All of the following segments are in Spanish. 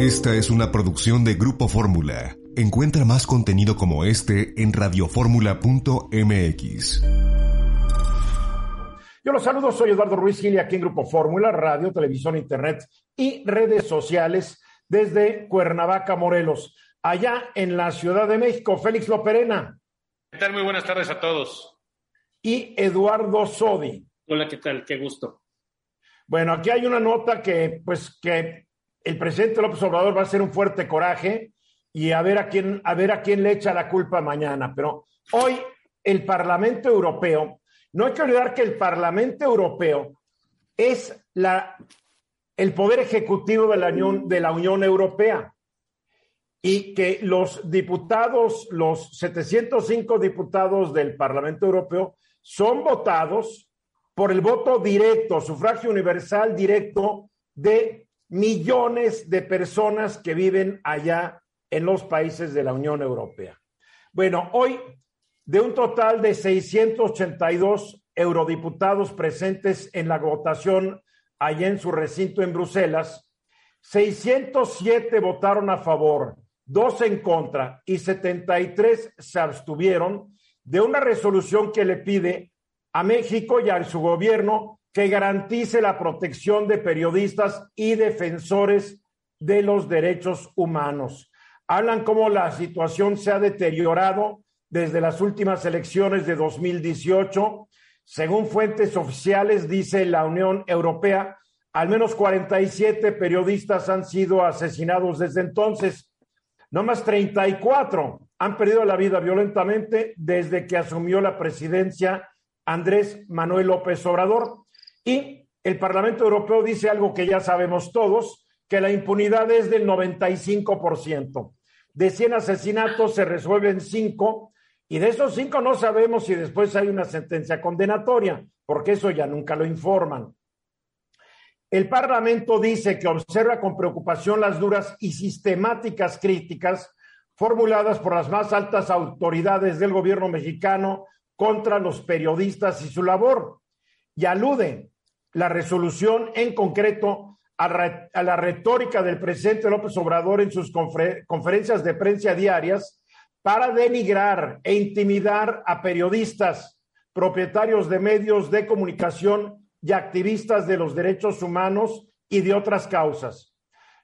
Esta es una producción de Grupo Fórmula. Encuentra más contenido como este en radioformula.mx. Yo los saludo, soy Eduardo Ruiz Gili aquí en Grupo Fórmula, radio, televisión, internet y redes sociales desde Cuernavaca, Morelos, allá en la Ciudad de México. Félix Loperena. ¿Qué tal? Muy buenas tardes a todos. Y Eduardo Sodi. Hola, ¿qué tal? Qué gusto. Bueno, aquí hay una nota que, pues, que el presidente López Obrador va a hacer un fuerte coraje y a ver a quién, a ver a quién le echa la culpa mañana. Pero hoy el Parlamento Europeo, no hay que olvidar que el Parlamento Europeo es la, el poder ejecutivo de la Unión, de la Unión Europea y que los diputados, los 705 diputados del Parlamento Europeo son votados por el voto directo, sufragio universal directo de millones de personas que viven allá en los países de la Unión Europea. Bueno, hoy de un total de 682 eurodiputados presentes en la votación allá en su recinto en Bruselas, 607 votaron a favor, dos en contra y 73 se abstuvieron de una resolución que le pide a México y a su gobierno que garantice la protección de periodistas y defensores de los derechos humanos. Hablan cómo la situación se ha deteriorado desde las últimas elecciones de 2018. Según fuentes oficiales, dice la Unión Europea, al menos 47 periodistas han sido asesinados desde entonces. No más 34 han perdido la vida violentamente desde que asumió la presidencia Andrés Manuel López Obrador. Y el Parlamento Europeo dice algo que ya sabemos todos, que la impunidad es del 95%. De 100 asesinatos se resuelven 5 y de esos 5 no sabemos si después hay una sentencia condenatoria, porque eso ya nunca lo informan. El Parlamento dice que observa con preocupación las duras y sistemáticas críticas formuladas por las más altas autoridades del gobierno mexicano contra los periodistas y su labor. Y alude la resolución en concreto a, la retórica del presidente López Obrador en sus conferencias de prensa diarias para denigrar e intimidar a periodistas, propietarios de medios de comunicación y activistas de los derechos humanos y de otras causas.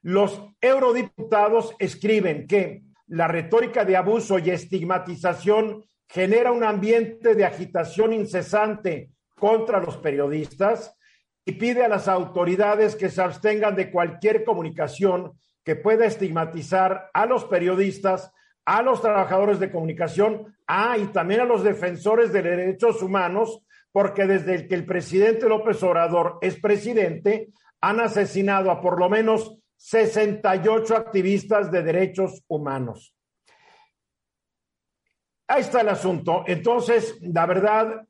Los eurodiputados escriben que la retórica de abuso y estigmatización genera un ambiente de agitación incesante contra los periodistas y pide a las autoridades que se abstengan de cualquier comunicación que pueda estigmatizar a los periodistas, a los trabajadores de comunicación, a y también a los defensores de derechos humanos, porque desde que el presidente López Obrador es presidente, han asesinado a por lo menos 68 activistas de derechos humanos. Ahí está el asunto. Entonces, la verdad,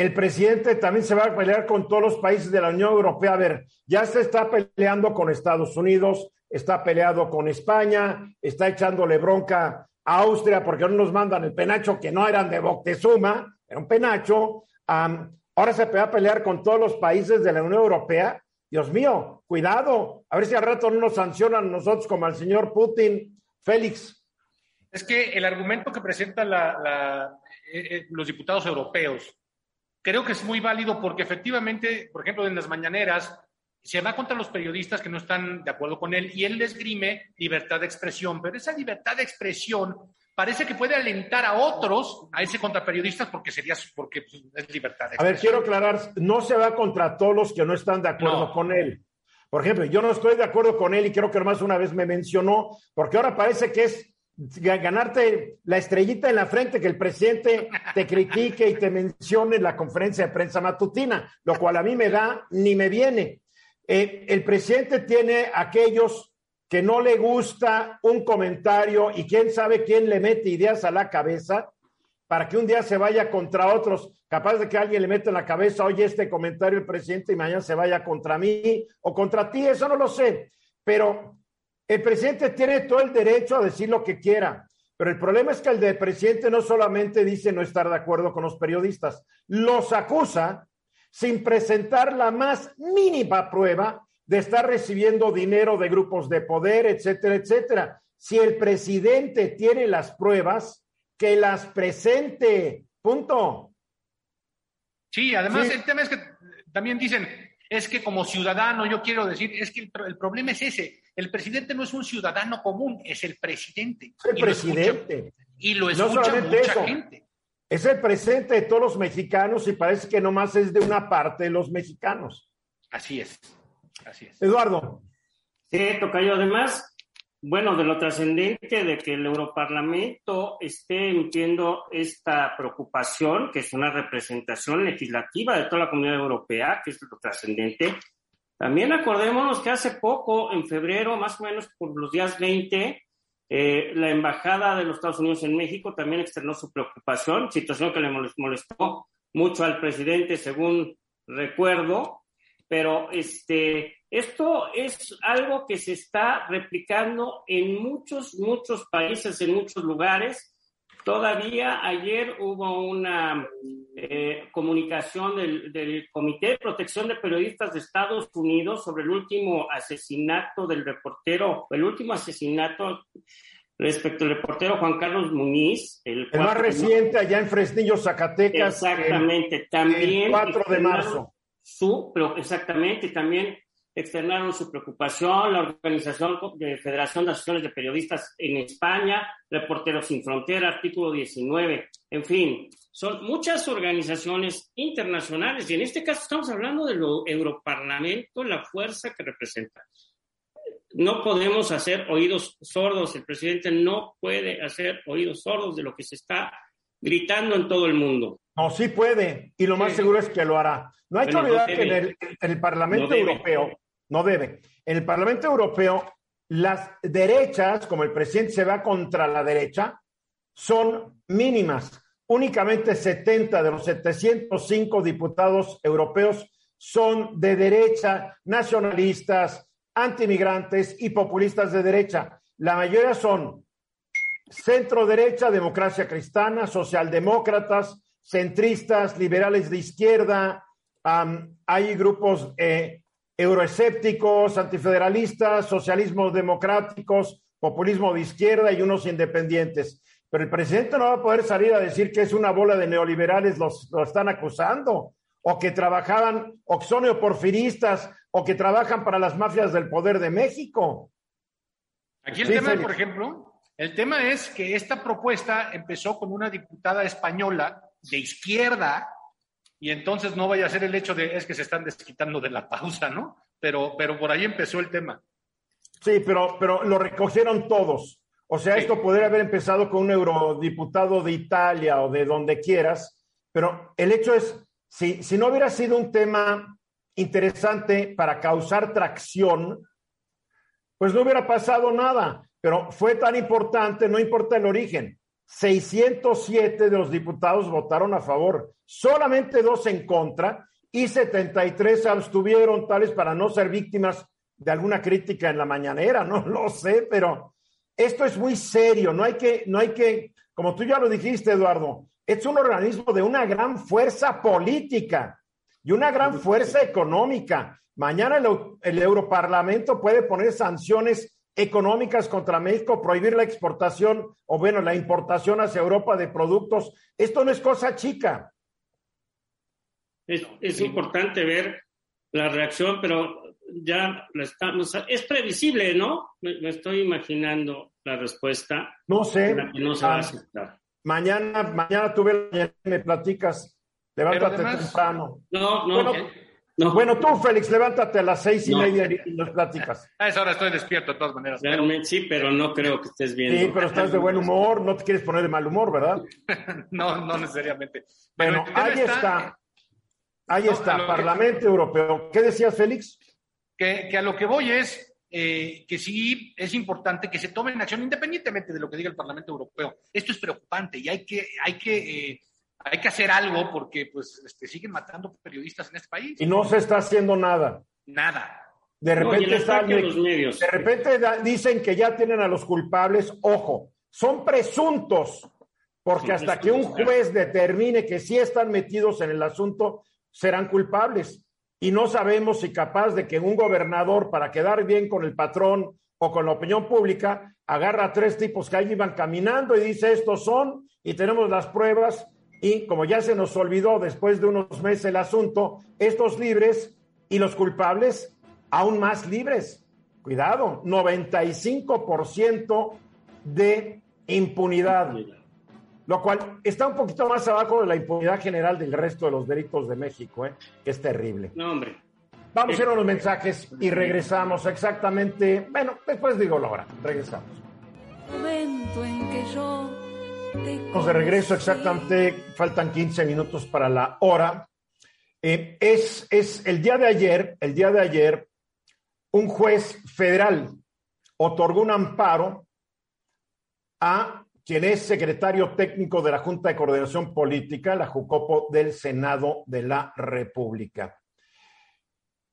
el presidente también se va a pelear con todos los países de la Unión Europea. A ver, ya se está peleando con Estados Unidos, está peleado con España, está echándole bronca a Austria porque no nos mandan el penacho que no eran de Boctezuma, era un penacho. ahora se va a pelear con todos los países de la Unión Europea. Dios mío, cuidado, a ver si al rato no nos sancionan nosotros como al señor Putin. Félix. Es que el argumento que presentan eh, eh, los diputados europeos creo que es muy válido porque efectivamente, por ejemplo, en las mañaneras se va contra los periodistas que no están de acuerdo con él y él les grime libertad de expresión, pero esa libertad de expresión parece que puede alentar a otros a ese contra periodistas porque sería porque pues, es libertad de expresión. A ver, quiero aclarar, no se va contra todos los que no están de acuerdo con él. Por ejemplo, yo no estoy de acuerdo con él y creo que más una vez me mencionó, porque ahora parece que es ganarte la estrellita en la frente, que el presidente te critique y te mencione en la conferencia de prensa matutina, lo cual a mí me da ni me viene. eh, el presidente tiene aquellos que no le gusta un comentario y quién sabe quién le mete ideas a la cabeza para que un día se vaya contra otros, capaz de que alguien le meta en la cabeza, oye, este comentario el presidente y mañana se vaya contra mí o contra ti, eso no lo sé, pero el presidente tiene todo el derecho a decir lo que quiera. Pero el problema es que el presidente no solamente dice no estar de acuerdo con los periodistas, los acusa sin presentar la más mínima prueba de estar recibiendo dinero de grupos de poder, etcétera, etcétera. Si el presidente tiene las pruebas, que las presente. Punto. Sí, además el tema es que también dicen, es que como ciudadano, yo quiero decir, es que el, problema es ese. El presidente no es un ciudadano común, es el presidente. el presidente. y lo escucha mucha gente. Es el presente de todos los mexicanos y parece que nomás es de una parte de los mexicanos. Así es. Así es. Eduardo. Sí, Tocayo, además, bueno, de lo trascendente de que el Europarlamento esté emitiendo esta preocupación, que es una representación legislativa de toda la comunidad europea, que es lo trascendente. También acordémonos que hace poco, en febrero, más o menos por los días 20, eh, la Embajada de los Estados Unidos en México también externó su preocupación, situación que le molestó mucho al presidente, según recuerdo, pero este, esto es algo que se está replicando en muchos, muchos países, en muchos lugares. Todavía ayer hubo una eh, comunicación del, del, Comité de Protección de Periodistas de Estados Unidos sobre el último asesinato del reportero, el último asesinato respecto al reportero Juan Carlos Muñiz. El, más reciente allá en Fresnillo, Zacatecas. Exactamente, también. El 4 de marzo. Su, pero exactamente, también externaron su preocupación, la Organización de Federación de Asociaciones de Periodistas en España, Reporteros Sin Frontera, artículo 19, en fin, son muchas organizaciones internacionales y en este caso estamos hablando del Europarlamento, la fuerza que representa. No podemos hacer oídos sordos, el presidente no puede hacer oídos sordos de lo que se está gritando en todo el mundo. No, sí puede, y lo más seguro es que lo hará. No hay que olvidar que en el, Parlamento Europeo, no debe, en el Parlamento Europeo, las derechas, como el presidente se va contra la derecha, son mínimas. Únicamente 70 de los 705 diputados europeos son de derecha, nacionalistas, antimigrantes y populistas de derecha. La mayoría son centro derecha, democracia cristiana, socialdemócratas, centristas, liberales de izquierda, hay grupos eh, euroescépticos, antifederalistas, socialismos democráticos, populismo de izquierda y unos independientes. Pero el presidente no va a poder salir a decir que es una bola de neoliberales, los, lo están acusando, o que trabajaban, o que son neoporfiristas, o que trabajan para las mafias del poder de México. Aquí el tema, por ejemplo, el tema es que esta propuesta empezó con una diputada española de izquierda, y entonces no vaya a ser el hecho de es que se están desquitando de la pausa, ¿no? Pero, pero por ahí empezó el tema. Sí, pero, pero lo recogieron todos. O sea, esto podría haber empezado con un eurodiputado de Italia o de donde quieras, pero el hecho es, si, si no hubiera sido un tema interesante para causar tracción, pues no hubiera pasado nada. Pero fue tan importante, no importa el origen. 607 de los diputados votaron a favor, solamente dos en contra y 73 se abstuvieron, tales para no ser víctimas de alguna crítica en la mañanera, no lo sé, pero esto es muy serio, no hay que, no hay que, como tú ya lo dijiste, Eduardo, es un organismo de una gran fuerza política y una gran fuerza económica. Mañana el, el Europarlamento puede poner sanciones económicas contra México, prohibir la exportación o bueno, la importación hacia Europa de productos. Esto no es cosa chica. Es, importante ver la reacción, pero ya la estamos, es previsible, ¿no? Me, estoy imaginando la respuesta. No sé. no se va a ah, aceptar. Mañana, mañana tuve me platicas. Levántate temprano. No, no. Bueno, tú, Félix, levántate a las seis y media y nos platicas. A esa hora estoy despierto, de todas maneras. Realmente sí, pero no creo que estés bien. Sí, pero estás de buen humor, no te quieres poner de mal humor, ¿verdad? no, no necesariamente. bueno, ahí está. Ahí está, Parlamento Europeo. ¿Qué decías, Félix? Que, a lo que voy es eh, que sí es importante que se tomen acción independientemente de lo que diga el Parlamento Europeo. Esto es preocupante y hay que, hay que, eh, hay que hacer algo porque pues este, siguen matando periodistas en este país. Y no se está haciendo nada. Nada. De repente, de repente dicen que ya tienen a los culpables. Ojo, son presuntos, porque hasta que un juez determine que sí están metidos en el asunto, serán culpables. Y no sabemos si capaz de que un gobernador, para quedar bien con el patrón o con la opinión pública, agarra a tres tipos que ahí iban caminando y dice, estos son, y tenemos las pruebas, y como ya se nos olvidó después de unos meses el asunto, estos libres y los culpables aún más libres. Cuidado, 95% de impunidad, lo cual está un poquito más abajo de la impunidad general del resto de los delitos de México, ¿eh? que es terrible. No, hombre. Vamos a ir a los mensajes y regresamos exactamente, bueno, después digo la hora, regresamos. Momento en que yo Vamos de regreso exactamente, faltan 15 minutos para la hora. Eh, es, es el día de ayer, el día de ayer, un juez federal otorgó un amparo a quien es secretario técnico de la Junta de Coordinación Política, la JUCOPO del Senado de la República.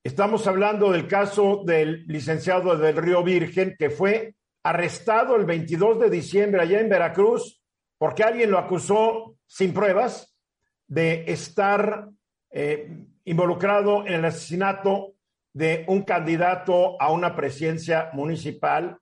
Estamos hablando del caso del licenciado del Río Virgen, que fue arrestado el 22 de diciembre allá en Veracruz porque alguien lo acusó sin pruebas de estar eh, involucrado en el asesinato de un candidato a una presidencia municipal.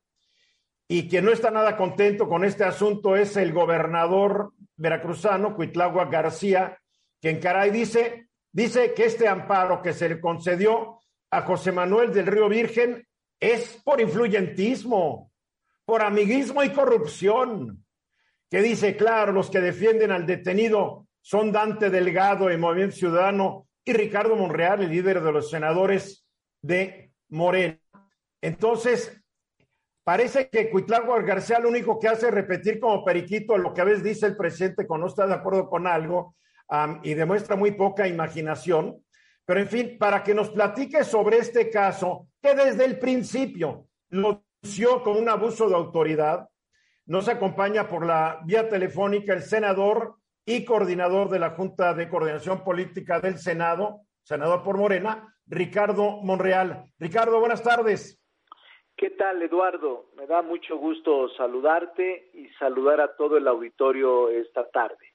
Y quien no está nada contento con este asunto es el gobernador veracruzano, Cuitlagua García, quien caray dice, dice que este amparo que se le concedió a José Manuel del Río Virgen es por influyentismo, por amiguismo y corrupción, que dice, claro, los que defienden al detenido son Dante Delgado y Movimiento Ciudadano y Ricardo Monreal, el líder de los senadores de Morena. Entonces, parece que Cuitlagua García lo único que hace es repetir como periquito lo que a veces dice el presidente cuando no está de acuerdo con algo y demuestra muy poca imaginación. Pero en fin, para que nos platique sobre este caso, que desde el principio lo inició con un abuso de autoridad, nos acompaña por la vía telefónica el senador y coordinador de la Junta de Coordinación Política del Senado, senador por Morena, Ricardo Monreal. Ricardo, buenas tardes. ¿Qué tal, Eduardo? Me da mucho gusto saludarte y saludar a todo el auditorio esta tarde.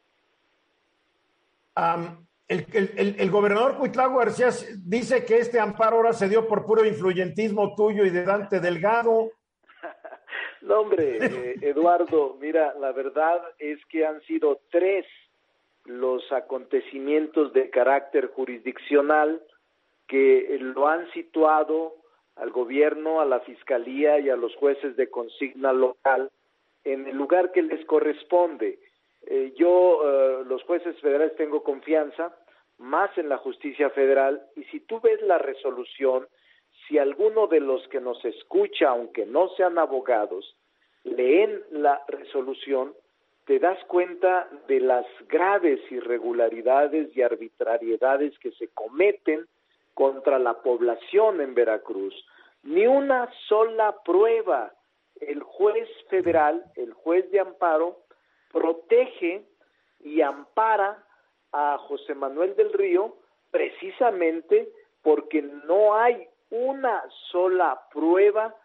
el, gobernador Cuitlao García dice que este amparo ahora se dio por puro influyentismo tuyo y de Dante Delgado. No, hombre, eh, Eduardo, mira, la verdad es que han sido tres los acontecimientos de carácter jurisdiccional que lo han situado al gobierno, a la fiscalía y a los jueces de consigna local en el lugar que les corresponde. Eh, yo, eh, los jueces federales, tengo confianza más en la justicia federal y si tú ves la resolución, si alguno de los que nos escucha, aunque no sean abogados, leen la resolución, te das cuenta de las graves irregularidades y arbitrariedades que se cometen contra la población en Veracruz. Ni una sola prueba. El juez federal, el juez de amparo, protege y ampara a José Manuel del Río precisamente porque no hay una sola prueba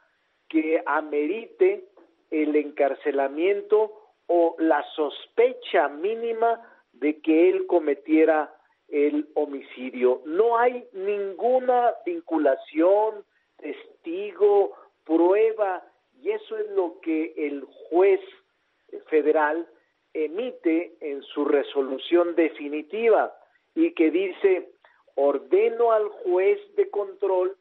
que amerite el encarcelamiento o la sospecha mínima de que él cometiera el homicidio. No hay ninguna vinculación, testigo, prueba, y eso es lo que el juez federal emite en su resolución definitiva y que dice, ordeno al juez de control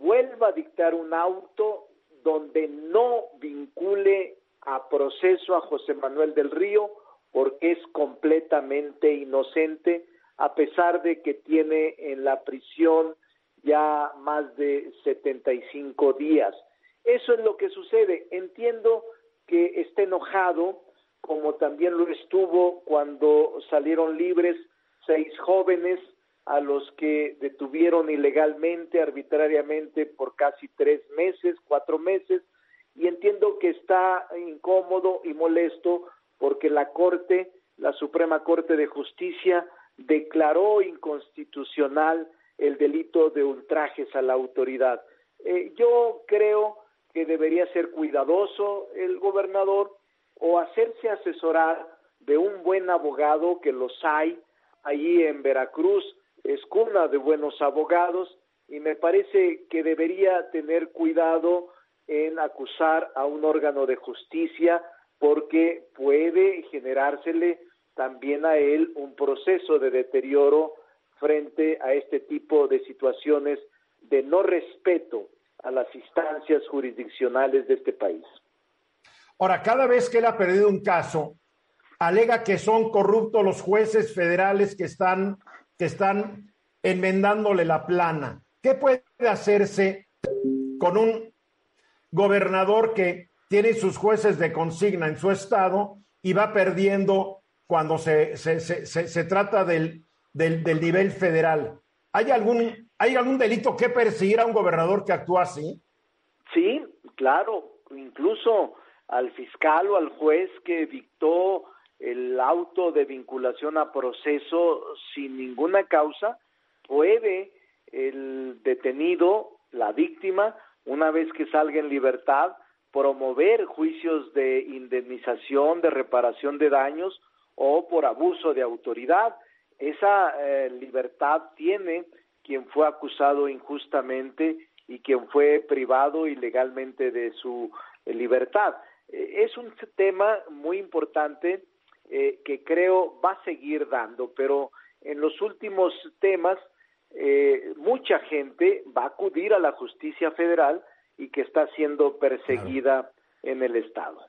vuelva a dictar un auto donde no vincule a proceso a José Manuel del Río porque es completamente inocente a pesar de que tiene en la prisión ya más de 75 días. Eso es lo que sucede. Entiendo que esté enojado, como también lo estuvo cuando salieron libres seis jóvenes a los que detuvieron ilegalmente, arbitrariamente por casi tres meses, cuatro meses, y entiendo que está incómodo y molesto porque la Corte, la Suprema Corte de Justicia, declaró inconstitucional el delito de ultrajes a la autoridad. Eh, yo creo que debería ser cuidadoso el gobernador o hacerse asesorar de un buen abogado que los hay allí en Veracruz, es cuna de buenos abogados y me parece que debería tener cuidado en acusar a un órgano de justicia porque puede generársele también a él un proceso de deterioro frente a este tipo de situaciones de no respeto a las instancias jurisdiccionales de este país. Ahora, cada vez que él ha perdido un caso, alega que son corruptos los jueces federales que están, que están enmendándole la plana. ¿Qué puede hacerse con un gobernador que tiene sus jueces de consigna en su estado y va perdiendo cuando se, se, se, se trata del, del, del, nivel federal. ¿Hay algún, ¿Hay algún delito que perseguir a un gobernador que actúa así? Sí, claro, incluso al fiscal o al juez que dictó el auto de vinculación a proceso sin ninguna causa, puede el detenido, la víctima, una vez que salga en libertad, promover juicios de indemnización, de reparación de daños o por abuso de autoridad. Esa eh, libertad tiene quien fue acusado injustamente y quien fue privado ilegalmente de su eh, libertad. Eh, es un tema muy importante eh, que creo va a seguir dando, pero en los últimos temas eh, mucha gente va a acudir a la justicia federal y que está siendo perseguida en el Estado.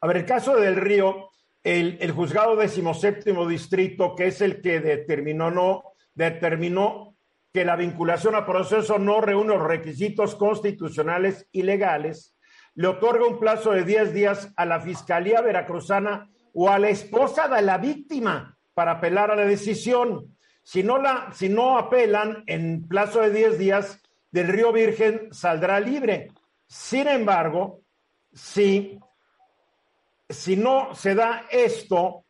A ver, el caso del Río, el, el juzgado decimoséptimo distrito, que es el que determinó, no, determinó que la vinculación a proceso no reúne los requisitos constitucionales y legales, le otorga un plazo de 10 días a la Fiscalía Veracruzana o a la esposa de la víctima para apelar a la decisión. Si no, la, si no apelan en plazo de 10 días, del Río Virgen saldrá libre. Sin embargo, si, si no se da esto,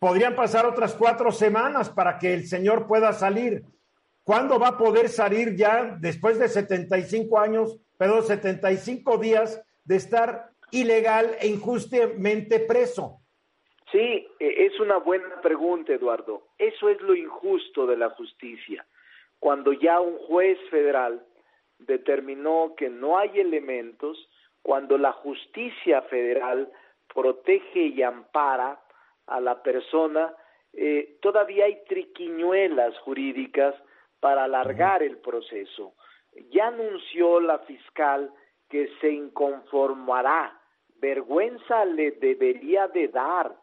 podrían pasar otras cuatro semanas para que el señor pueda salir. ¿Cuándo va a poder salir ya después de 75 años, perdón, 75 días de estar ilegal e injustamente preso? Sí, e, es una buena pregunta, Eduardo. Eso es lo injusto de la justicia. Cuando ya un juez federal determinó que no hay elementos, cuando la justicia federal protege y ampara a la persona, eh, todavía hay triquiñuelas jurídicas para alargar el proceso. Ya anunció la fiscal que se inconformará vergüenza le debería de dar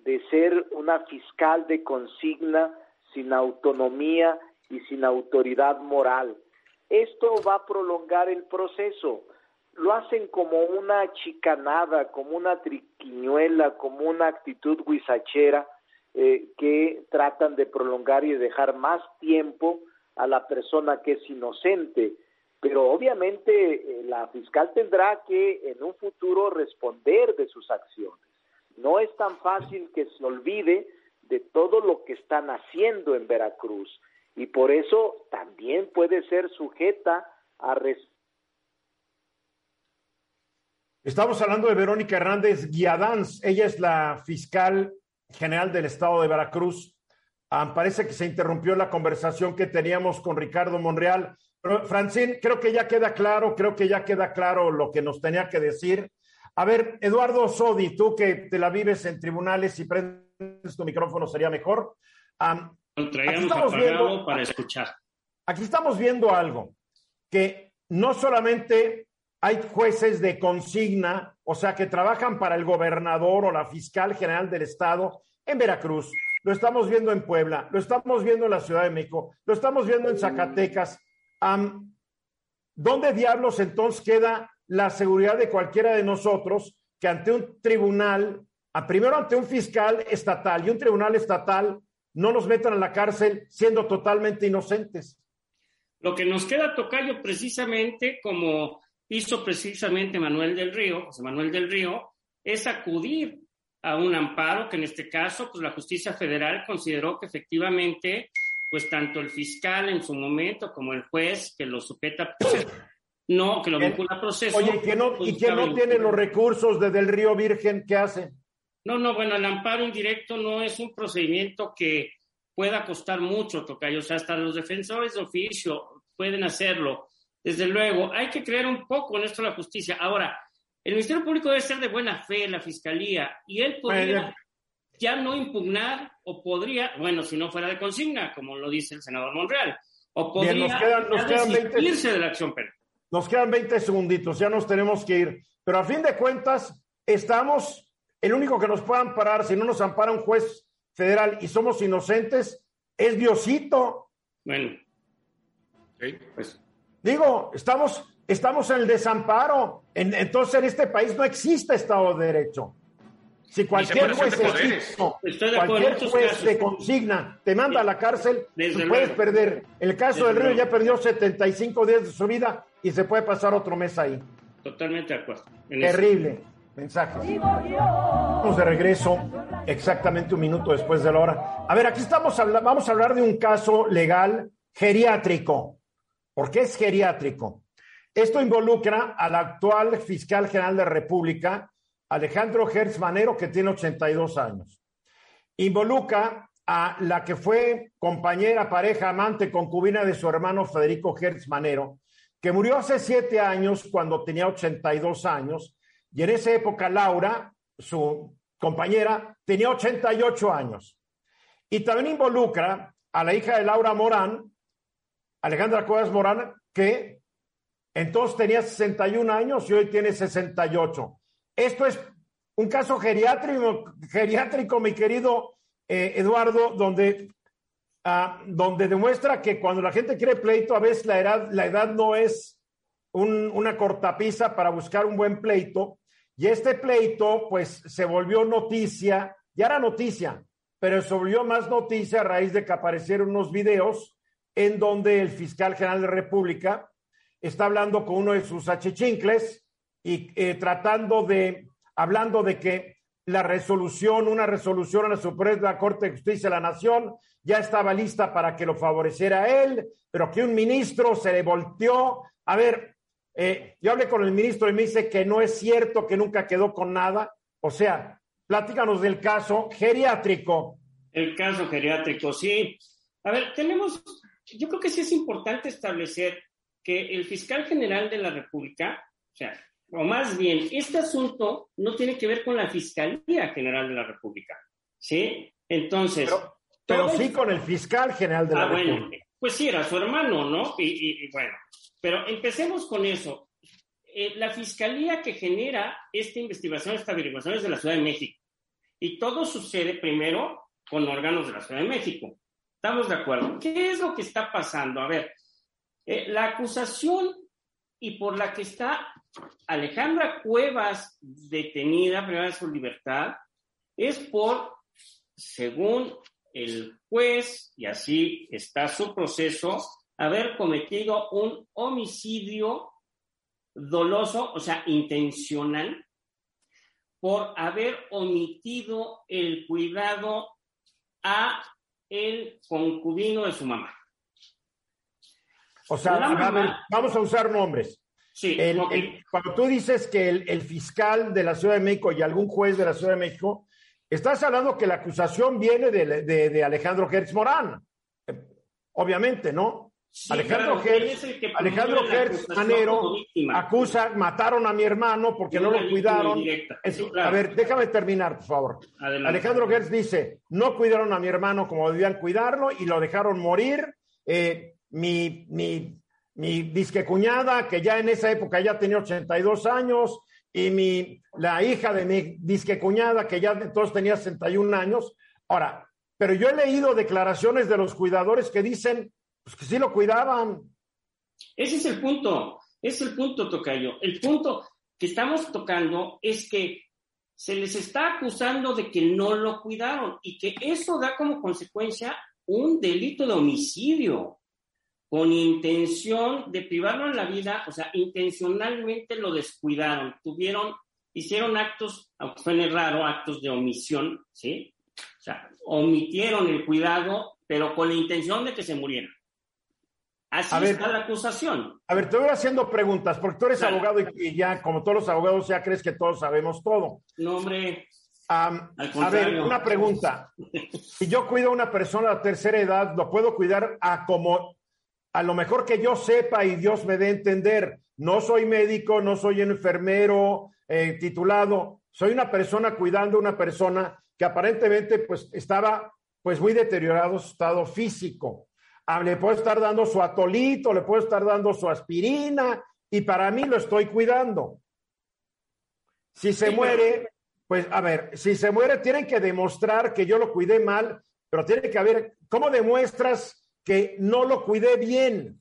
de ser una fiscal de consigna sin autonomía y sin autoridad moral. Esto va a prolongar el proceso. Lo hacen como una chicanada, como una triquiñuela, como una actitud guisachera eh, que tratan de prolongar y de dejar más tiempo a la persona que es inocente pero obviamente eh, la fiscal tendrá que en un futuro responder de sus acciones. No es tan fácil que se olvide de todo lo que están haciendo en Veracruz y por eso también puede ser sujeta a Estamos hablando de Verónica Hernández Guiadanz. Ella es la fiscal general del estado de Veracruz. Ah, parece que se interrumpió la conversación que teníamos con Ricardo Monreal. Francine, creo que ya queda claro, creo que ya queda claro lo que nos tenía que decir. A ver, Eduardo Sodi, tú que te la vives en tribunales y prendes tu micrófono sería mejor. Um, aquí estamos viendo, para escuchar. Aquí estamos viendo algo, que no solamente hay jueces de consigna, o sea, que trabajan para el gobernador o la fiscal general del estado en Veracruz, lo estamos viendo en Puebla, lo estamos viendo en la Ciudad de México, lo estamos viendo en Zacatecas, Um, ¿Dónde diablos entonces queda la seguridad de cualquiera de nosotros que ante un tribunal, a, primero ante un fiscal estatal y un tribunal estatal, no nos metan a la cárcel siendo totalmente inocentes. Lo que nos queda, Tocayo, precisamente como hizo precisamente Manuel del Río, José Manuel del Río, es acudir a un amparo que en este caso, pues la justicia federal consideró que efectivamente, pues tanto el fiscal en su momento como el juez que lo sujeta, pues, no, que lo vincula a proceso. Oye, ¿y quién no, pues, ¿y quién no tiene los recursos desde el Río Virgen? ¿Qué hace? No, no, bueno, el amparo indirecto no es un procedimiento que pueda costar mucho, Tocayo. O sea, hasta los defensores de oficio pueden hacerlo. Desde luego, hay que creer un poco en esto de la justicia. Ahora, el Ministerio Público debe ser de buena fe, la Fiscalía, y él podría ya no impugnar o podría, bueno, si no fuera de consigna, como lo dice el senador Monreal, o podría Bien, nos quedan, nos quedan 20, irse de la acción penal. Nos quedan 20 segunditos, ya nos tenemos que ir. Pero a fin de cuentas, estamos, el único que nos puede amparar, si no nos ampara un juez federal y somos inocentes, es Diosito. Bueno, Sí, pues. Digo, estamos, estamos en el desamparo. En- entonces en este país no existe Estado de Derecho. Si cualquier juez, de de en cualquier juez casos. te consigna, te manda a la cárcel, Desde tú puedes luego. perder. El caso Desde del Río luego. ya perdió 75 días de su vida y se puede pasar otro mes ahí. totalmente de acuerdo. en eso. Terrible mensaje. Vamos de regreso exactamente un minuto después de la hora. A ver, aquí estamos habla- vamos a hablar de un caso legal geriátrico. ¿Por qué es geriátrico? Esto involucra al actual fiscal general de la República, Alejandro Gertz Manero, que tiene 82 años. Involucra a la que fue compañera, pareja, amante, concubina de su hermano Federico Gertz Manero, que murió hace siete años cuando tenía 82 años, y en esa época Laura, su compañera, tenía 88 años. Y también involucra a la hija de Laura Morán, Alejandra Cuevas Morán, que entonces tenía 61 años y hoy tiene 68. Esto es un caso geriátrico, mi querido eh, Eduardo, donde, ah, donde demuestra que cuando la gente quiere pleito, a veces la edad, la edad no es un- una cortapisa para buscar un buen pleito. Y este pleito, pues, se volvió noticia, ya era noticia, pero se volvió más noticia a raíz de que aparecieron unos videos en donde el fiscal general de la República está hablando con uno de sus achichincles y eh, tratando de, hablando de que la resolución, una resolución a la Suprema Corte de Justicia de la Nación ya estaba lista para que lo favoreciera a él, pero que un ministro se le volteó. A ver, eh, yo hablé con el ministro y me dice que no es cierto, que nunca quedó con nada. O sea, platícanos del caso geriátrico. El caso geriátrico, sí. A ver, tenemos, yo creo que sí es importante establecer que el fiscal general de la República, o sea, o más bien, este asunto no tiene que ver con la Fiscalía General de la República, ¿sí? Entonces, Pero, sí con el fiscal general de la Ah, bueno, República. pues sí, era su hermano, ¿no? Y, y- y bueno, pero empecemos con eso. Eh, la fiscalía que genera esta investigación, esta averiguación es de la Ciudad de México. Y todo sucede primero con órganos de la Ciudad de México. ¿Estamos de acuerdo? ¿Qué es lo que está pasando? A ver, eh, la acusación y por la que está Alejandra Cuevas detenida, privada de su libertad, es por, según el juez, y así está su proceso, haber cometido un homicidio doloso, o sea, intencional, por haber omitido el cuidado a el concubino de su mamá. O sea, a ver, vamos a usar nombres. Sí, El- cuando tú dices que el, el fiscal de la Ciudad de México y algún juez de la Ciudad de México, estás hablando que la acusación viene de, de- de Alejandro Gertz Morán. Eh, Obviamente, ¿no? Sí, Alejandro claro, Gertz, Alejandro Gertz Manero acusa, mataron a mi hermano porque no lo cuidaron. Es- claro. A ver, déjame terminar, por favor. Adelante. Alejandro Gertz dice, no cuidaron a mi hermano como debían cuidarlo y lo dejaron morir. Eh, mi, mi, mi disque cuñada, que ya en esa época ya tenía 82 años, y mi, la hija de mi disque cuñada, que ya entonces tenía 61 años. Ahora, pero yo he leído declaraciones de los cuidadores que dicen pues, que sí lo cuidaban. Ese es el punto, es el punto, Tocayo. El punto que estamos tocando es que se les está acusando de que no lo cuidaron y que eso da como consecuencia un delito de homicidio con intención de privarlo de la vida, o sea, intencionalmente lo descuidaron, tuvieron, hicieron actos, aunque suene raro, actos de omisión, ¿sí? O sea, omitieron el cuidado, pero con la intención de que se muriera. Así A ver, está la acusación. A ver, te voy haciendo preguntas, porque tú eres Claro. abogado y, ya, como todos los abogados, ya crees que todos sabemos todo. No, hombre, a ver, una pregunta. Si yo cuido a una persona de tercera edad, ¿lo puedo cuidar a como, a lo mejor que yo sepa y Dios me dé a entender? No soy médico, no soy enfermero eh, titulado, soy una persona cuidando a una persona que aparentemente pues estaba pues muy deteriorado su estado físico. Ah, le puedo estar dando su atolito, le puedo estar dando su aspirina y para mí lo estoy cuidando. Si se Sí, muere, pues a ver, si se muere tienen que demostrar que yo lo cuidé mal, pero tiene que haber, ¿cómo demuestras que no lo cuidé bien?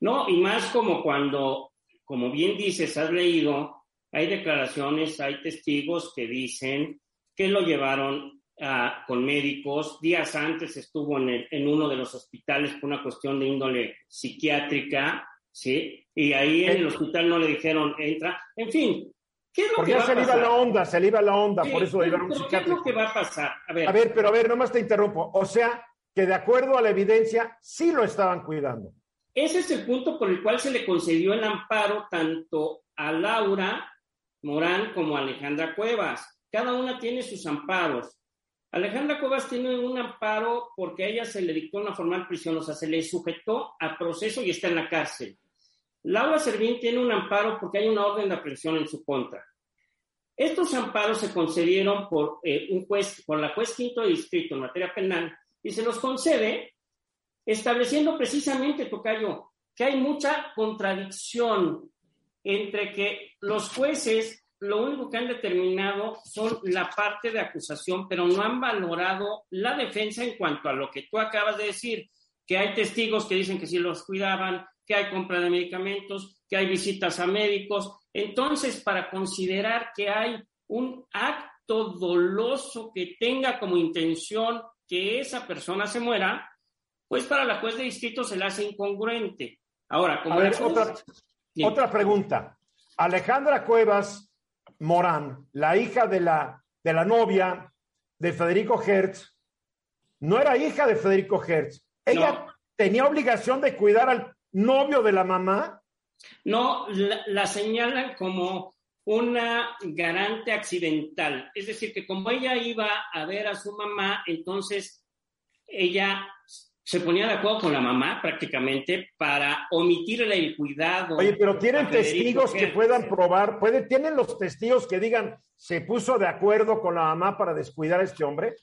No, y más como cuando, como bien dices, has leído, hay declaraciones, hay testigos que dicen que lo llevaron ah, con médicos. Días antes estuvo en, el- en uno de los hospitales por una cuestión de índole psiquiátrica, ¿sí? Y ahí en el hospital no le dijeron, entra. En fin, ¿qué es lo Porque que ya va se a le iba pasar? la onda, se le iba la onda, Sí, por eso pero- llevaron un pero ¿Qué es psiquiatra. lo que va a pasar? A ver, A ver, pero a ver, nomás te interrumpo. O sea, que de acuerdo a la evidencia, sí lo estaban cuidando. Ese es el punto por el cual se le concedió el amparo tanto a Laura Morán como a Alejandra Cuevas. Cada una tiene sus amparos. Alejandra Cuevas tiene un amparo porque a ella se le dictó una formal prisión, o sea, se le sujetó a proceso y está en la cárcel. Laura Servín tiene un amparo porque hay una orden de aprehensión en su contra. Estos amparos se concedieron por eh, un juez, por la juez quinto de distrito en materia penal y se los concede estableciendo precisamente, Tocayo, que hay mucha contradicción entre que los jueces lo único que han determinado son la parte de acusación, pero no han valorado la defensa en cuanto a lo que tú acabas de decir, que hay testigos que dicen que sí los cuidaban, que hay compra de medicamentos, que hay visitas a médicos. Entonces, para considerar que hay un acto doloso que tenga como intención que esa persona se muera, pues para la juez de distrito se le hace incongruente. Ahora, como A ver, la juez- otra, pregunta. Alejandra Cuevas Morán, la hija de la, de la novia de Federico Hertz, no era hija de Federico Hertz. Ella No. tenía obligación de cuidar al novio de la mamá. No, la, la señalan como una garante accidental. Es decir, que como ella iba a ver a su mamá, entonces ella se ponía de acuerdo con la mamá prácticamente para omitirle el cuidado. Oye, pero tienen testigos que puedan probar, puede, tienen los testigos que digan, se puso de acuerdo con la mamá para descuidar a este hombre.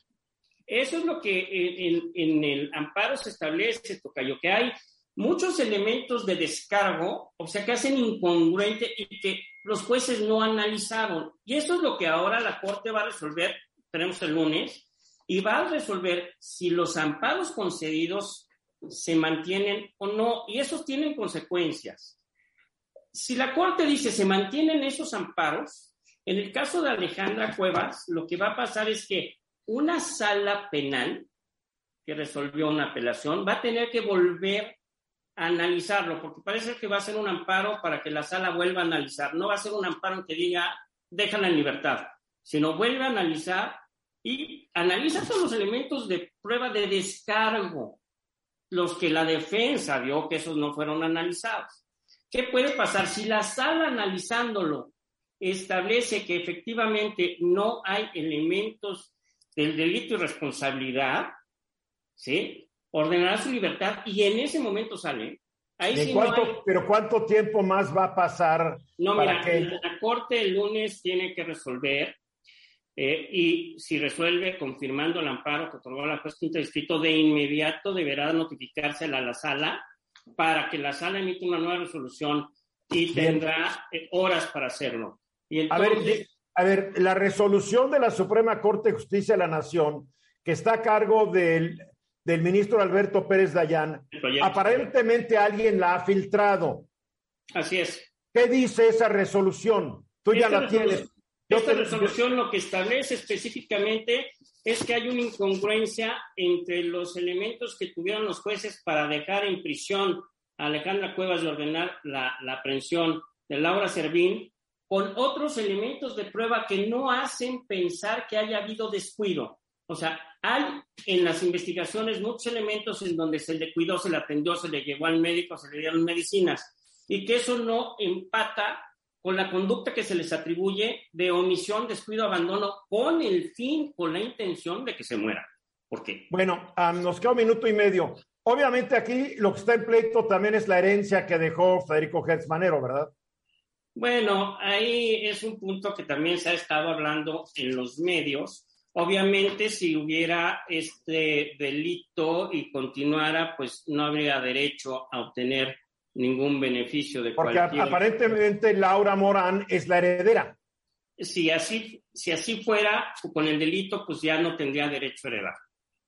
Eso es lo que en, en- en el amparo se establece, Tocayo, que hay muchos elementos de descargo, o sea, que hacen incongruente y que los jueces no analizaron. Y eso es lo que ahora la Corte va a resolver, tenemos el lunes, y va a resolver si los amparos concedidos se mantienen o no, y esos tienen consecuencias. Si la Corte dice se mantienen esos amparos, en el caso de Alejandra Cuevas, lo que va a pasar es que una sala penal que resolvió una apelación va a tener que volver analizarlo, porque parece que va a ser un amparo para que la sala vuelva a analizar. No va a ser un amparo que diga, déjala en libertad, sino vuelve a analizar y analiza todos los elementos de prueba de descargo, los que la defensa vio que esos no fueron analizados. ¿Qué puede pasar si la sala analizándolo establece que efectivamente no hay elementos del delito y responsabilidad, ¿sí? Ordenará su libertad y en ese momento sale. Ahí ¿De sí no cuánto, hay- Pero ¿cuánto tiempo más va a pasar no, para mira, que la Corte el lunes tiene que resolver eh, y si resuelve confirmando el amparo que otorgó la juez quinto distrito, de inmediato deberá notificarse a la sala para que la sala emita una nueva resolución y tendrá eh, horas para hacerlo. Y A ver, entonces, a ver, la resolución de la Suprema Corte de Justicia de la Nación, que está a cargo del, del ministro Alberto Pérez Dayán, aparentemente alguien la ha filtrado. Así es. ¿Qué dice esa resolución? Tú ya Esta la tienes. Esta resolución lo que establece específicamente es que hay una incongruencia entre los elementos que tuvieron los jueces para dejar en prisión a Alejandra Cuevas de ordenar la, la aprehensión de Laura Servín con otros elementos de prueba que no hacen pensar que haya habido descuido. O sea, hay en las investigaciones muchos elementos en donde se le cuidó, se le atendió, se le llevó al médico, se le dieron medicinas, y que eso no empata con la conducta que se les atribuye de omisión, descuido, abandono, con el fin, con la intención de que se muera. ¿Por qué? Bueno, nos queda un minuto y medio. Obviamente aquí lo que está en pleito también es la herencia que dejó Federico Hertz Manero, ¿verdad? Bueno, ahí es un punto que también se ha estado hablando en los medios. Obviamente, si hubiera este delito y continuara, pues no habría derecho a obtener ningún beneficio de Porque aparentemente Laura Morán es la heredera. Si así, si así fuera, con el delito, pues ya no tendría derecho a heredar.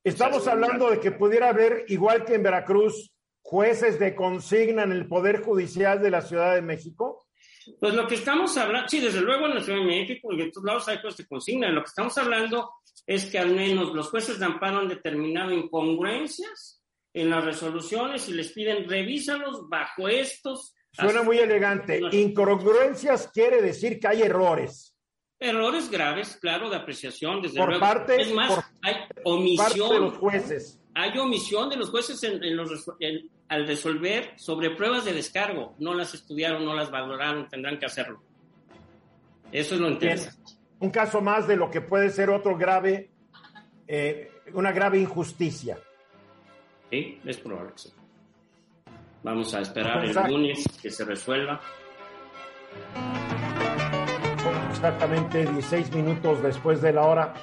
Estamos hablando de que pudiera haber, igual que en Veracruz, jueces de consigna en el Poder Judicial de la Ciudad de México. Pues lo que estamos hablando, sí, desde luego en la Ciudad de México y en todos lados hay jueces de consigna. Lo que estamos hablando es que al menos los jueces de amparo han determinado incongruencias en las resoluciones y les piden revísalos bajo estos. Suena muy elegante. Incongruencias quiere decir que hay errores. Errores graves, claro, de apreciación, desde por Parte, es más, hay omisión. de los jueces. Hay omisión de los jueces en, los, al resolver sobre pruebas de descargo. No las estudiaron, no las valoraron, tendrán que hacerlo. Eso es lo interesante. Un caso más de lo que puede ser otro grave, eh, una grave injusticia. Sí, es probable que sí. Vamos a esperar el lunes que se resuelva exactamente 16 minutos después de la hora.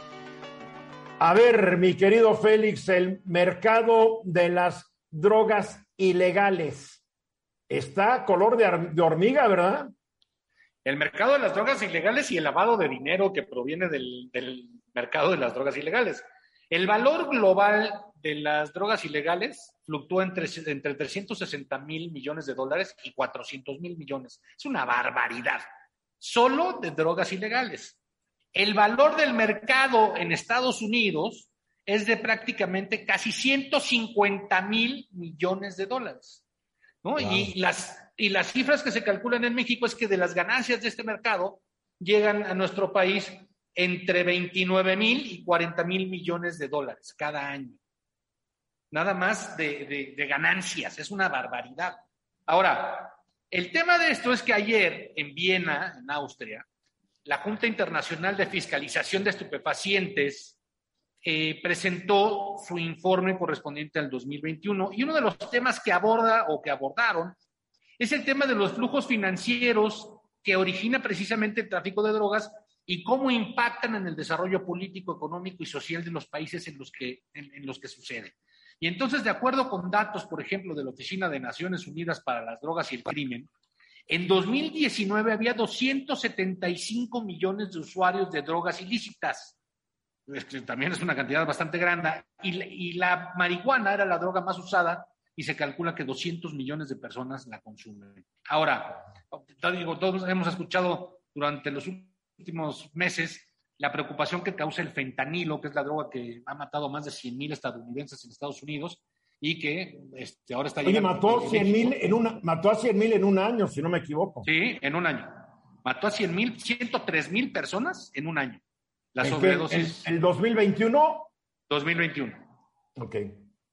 A ver, mi querido Félix, el mercado de las drogas ilegales está color de, hormiga, ¿verdad? El mercado de las drogas ilegales y el lavado de dinero que proviene del, mercado de las drogas ilegales. El valor global de las drogas ilegales fluctúa entre, entre 360 mil millones de dólares y 400 mil millones. Es una barbaridad solo de drogas ilegales. El valor del mercado en Estados Unidos es de prácticamente casi 150 mil millones de dólares. Y, las, y las cifras que se calculan en México es que de las ganancias de este mercado llegan a nuestro país entre 29 mil y 40 mil millones de dólares cada año. Nada más de ganancias, es una barbaridad. Ahora, el tema de esto es que ayer en Viena, en Austria, la Junta Internacional de Fiscalización de Estupefacientes eh, presentó su informe correspondiente al 2021 y uno de los temas que aborda o que abordaron es el tema de los flujos financieros que origina precisamente el tráfico de drogas y cómo impactan en el desarrollo político, económico y social de los países en los que, en los que sucede. Y entonces, de acuerdo con datos, por ejemplo, de la Oficina de Naciones Unidas para las Drogas y el Crimen, en 2019 había 275 millones de usuarios de drogas ilícitas. también es una cantidad bastante grande. Y, la marihuana era la droga más usada y se calcula que 200 millones de personas la consumen. Ahora, todos hemos escuchado durante los últimos meses la preocupación que causa el fentanilo, que es la droga que ha matado a más de 100.000 estadounidenses en Estados Unidos y que este, ahora está Oye, mató, en una, mató a 100.000 en un año, si no me equivoco. Sí, en un año. Mató a 100.000, 103.000 personas en un año. La sobredosis. ¿El, 2021? 2021. Ok.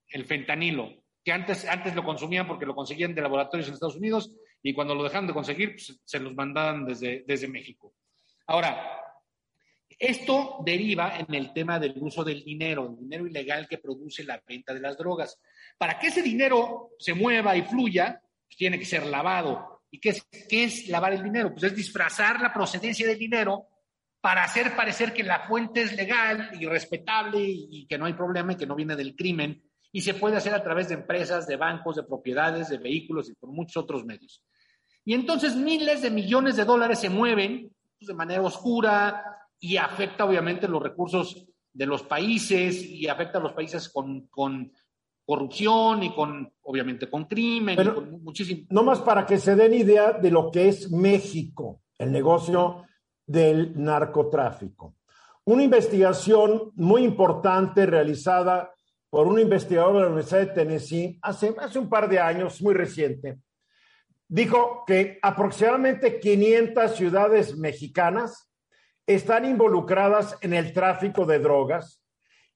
El fentanilo, que antes, antes lo consumían porque lo conseguían de laboratorios en Estados Unidos y cuando lo dejaron de conseguir, pues, se los mandaban desde, desde México. Ahora, esto deriva en el tema del uso del dinero, el dinero ilegal que produce la venta de las drogas. Para que ese dinero se mueva y fluya, pues tiene que ser lavado. ¿Y qué es, qué es lavar el dinero? Pues es disfrazar la procedencia del dinero para hacer parecer que la fuente es legal y respetable y que no hay problema y que no viene del crimen. Y se puede hacer a través de empresas, de bancos, de propiedades, de vehículos y por muchos otros medios. Y entonces miles de millones de dólares se mueven pues, de manera oscura, y afecta obviamente los recursos de los países y afecta a los países con, corrupción y con, obviamente, con crimen y con muchísimo. No más para que se den idea de lo que es México, el negocio del narcotráfico. Una investigación muy importante realizada por un investigador de la Universidad de Tennessee hace, hace un par de años, muy reciente, dijo que aproximadamente 500 ciudades mexicanas están involucradas en el tráfico de drogas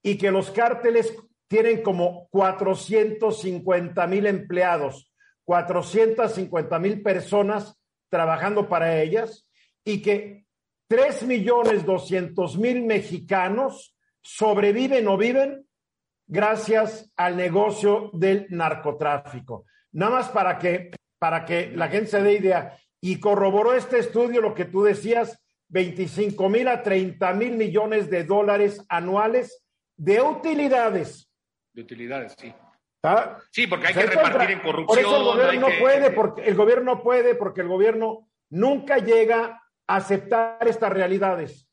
y que los cárteles tienen como 450 mil empleados, 450 mil personas trabajando para ellas y que 3 millones 200 mil mexicanos sobreviven o viven gracias al negocio del narcotráfico. Nada más para que, para que la gente se dé idea. Y corroboró este estudio lo que tú decías, 25 mil a 30 mil millones de dólares anuales de utilidades. De utilidades, sí. ¿Ah? Sí, porque hay que repartir en corrupción. Por eso el gobierno no puede, porque el gobierno no puede, porque el gobierno nunca llega a aceptar estas realidades.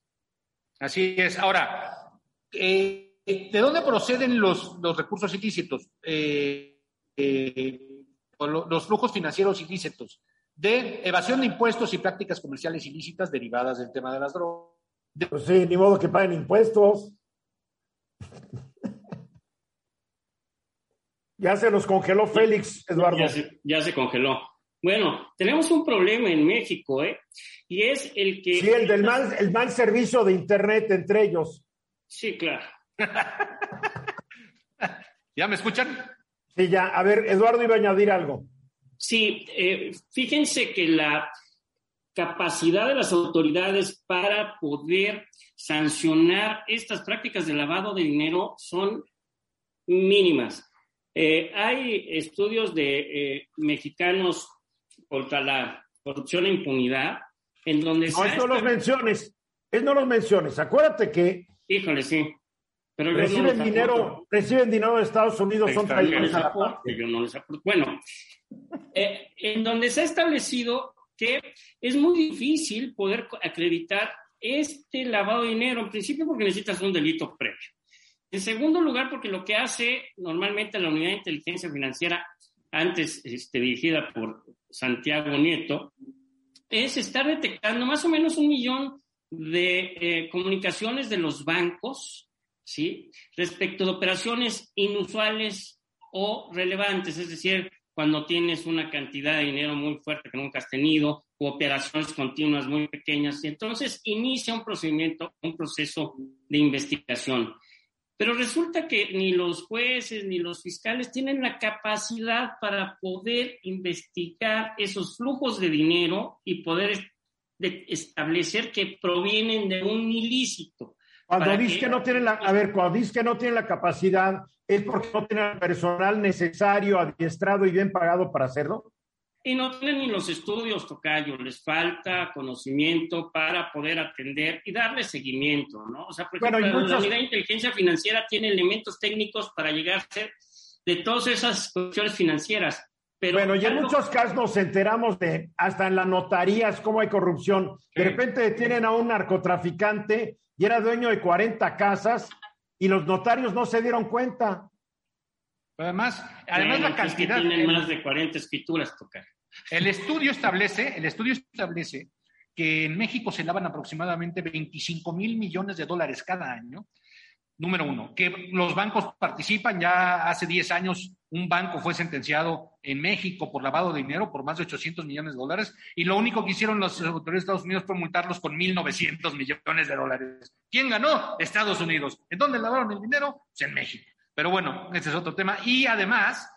Así es. Ahora, eh, ¿de dónde proceden los, los recursos ilícitos? Eh, eh, los flujos financieros ilícitos de evasión de impuestos y prácticas comerciales ilícitas derivadas del tema de las drogas. Pues sí, ni modo que paguen impuestos. Ya se los congeló Félix, Eduardo. Ya se, ya se, congeló. Bueno, tenemos un problema en México, ¿eh? Y es el que... Sí, el del mal, el mal servicio de Internet entre ellos. Sí, claro. ¿Ya me escuchan? Sí, ya. A ver, Eduardo iba a añadir algo. Sí, eh, fíjense que la capacidad de las autoridades para poder sancionar estas prácticas de lavado de dinero son mínimas. Eh, hay estudios de eh, mexicanos contra la corrupción e impunidad en donde... No, no los menciones, es no los menciones. Acuérdate que... Híjole, sí. Pero reciben, dinero, reciben dinero de Estados Unidos, son traidores a la parte. Yo no les Bueno, eh, en donde se ha establecido que es muy difícil poder acreditar este lavado de dinero, en principio porque necesitas un delito previo. En segundo lugar, porque lo que hace normalmente la unidad de inteligencia financiera, antes este, dirigida por Santiago Nieto, es estar detectando más o menos un millón de eh, comunicaciones de los bancos ¿sí? Respecto de operaciones inusuales o relevantes, es decir, cuando tienes una cantidad de dinero muy fuerte que nunca has tenido o operaciones continuas muy pequeñas, y entonces inicia un procedimiento, un proceso de investigación. Pero resulta que ni los jueces ni los fiscales tienen la capacidad para poder investigar esos flujos de dinero y poder establecer que provienen de un ilícito. Cuando dices que no tienen la, a ver, cuando dices que no tienen la capacidad, ¿es porque no tienen el personal necesario, adiestrado y bien pagado para hacerlo? Y no tienen ni los estudios, Tocayo, les falta conocimiento para poder atender y darle seguimiento, ¿no? O sea, por ejemplo, bueno, la unidad de inteligencia financiera tiene elementos técnicos para llegar a ser de todas esas cuestiones financieras. Pero bueno, y en muchos casos nos enteramos de, hasta en las notarías, cómo hay corrupción. De repente detienen a un narcotraficante y era dueño de 40 casas y los notarios no se dieron cuenta. Además, además la cantidad. tienen más de 40 escrituras, tocar. El estudio establece, el estudio establece que en México se lavan aproximadamente 25 mil millones de dólares cada año. Número uno, que los bancos participan. Ya hace 10 años un banco fue sentenciado en México por lavado de dinero por más de 800 millones de dólares y lo único que hicieron las autoridades de Estados Unidos fue multarlos con 1.900 millones de dólares. ¿Quién ganó? Estados Unidos. ¿En dónde lavaron el dinero? Pues en México. Pero bueno, ese es otro tema. Y además,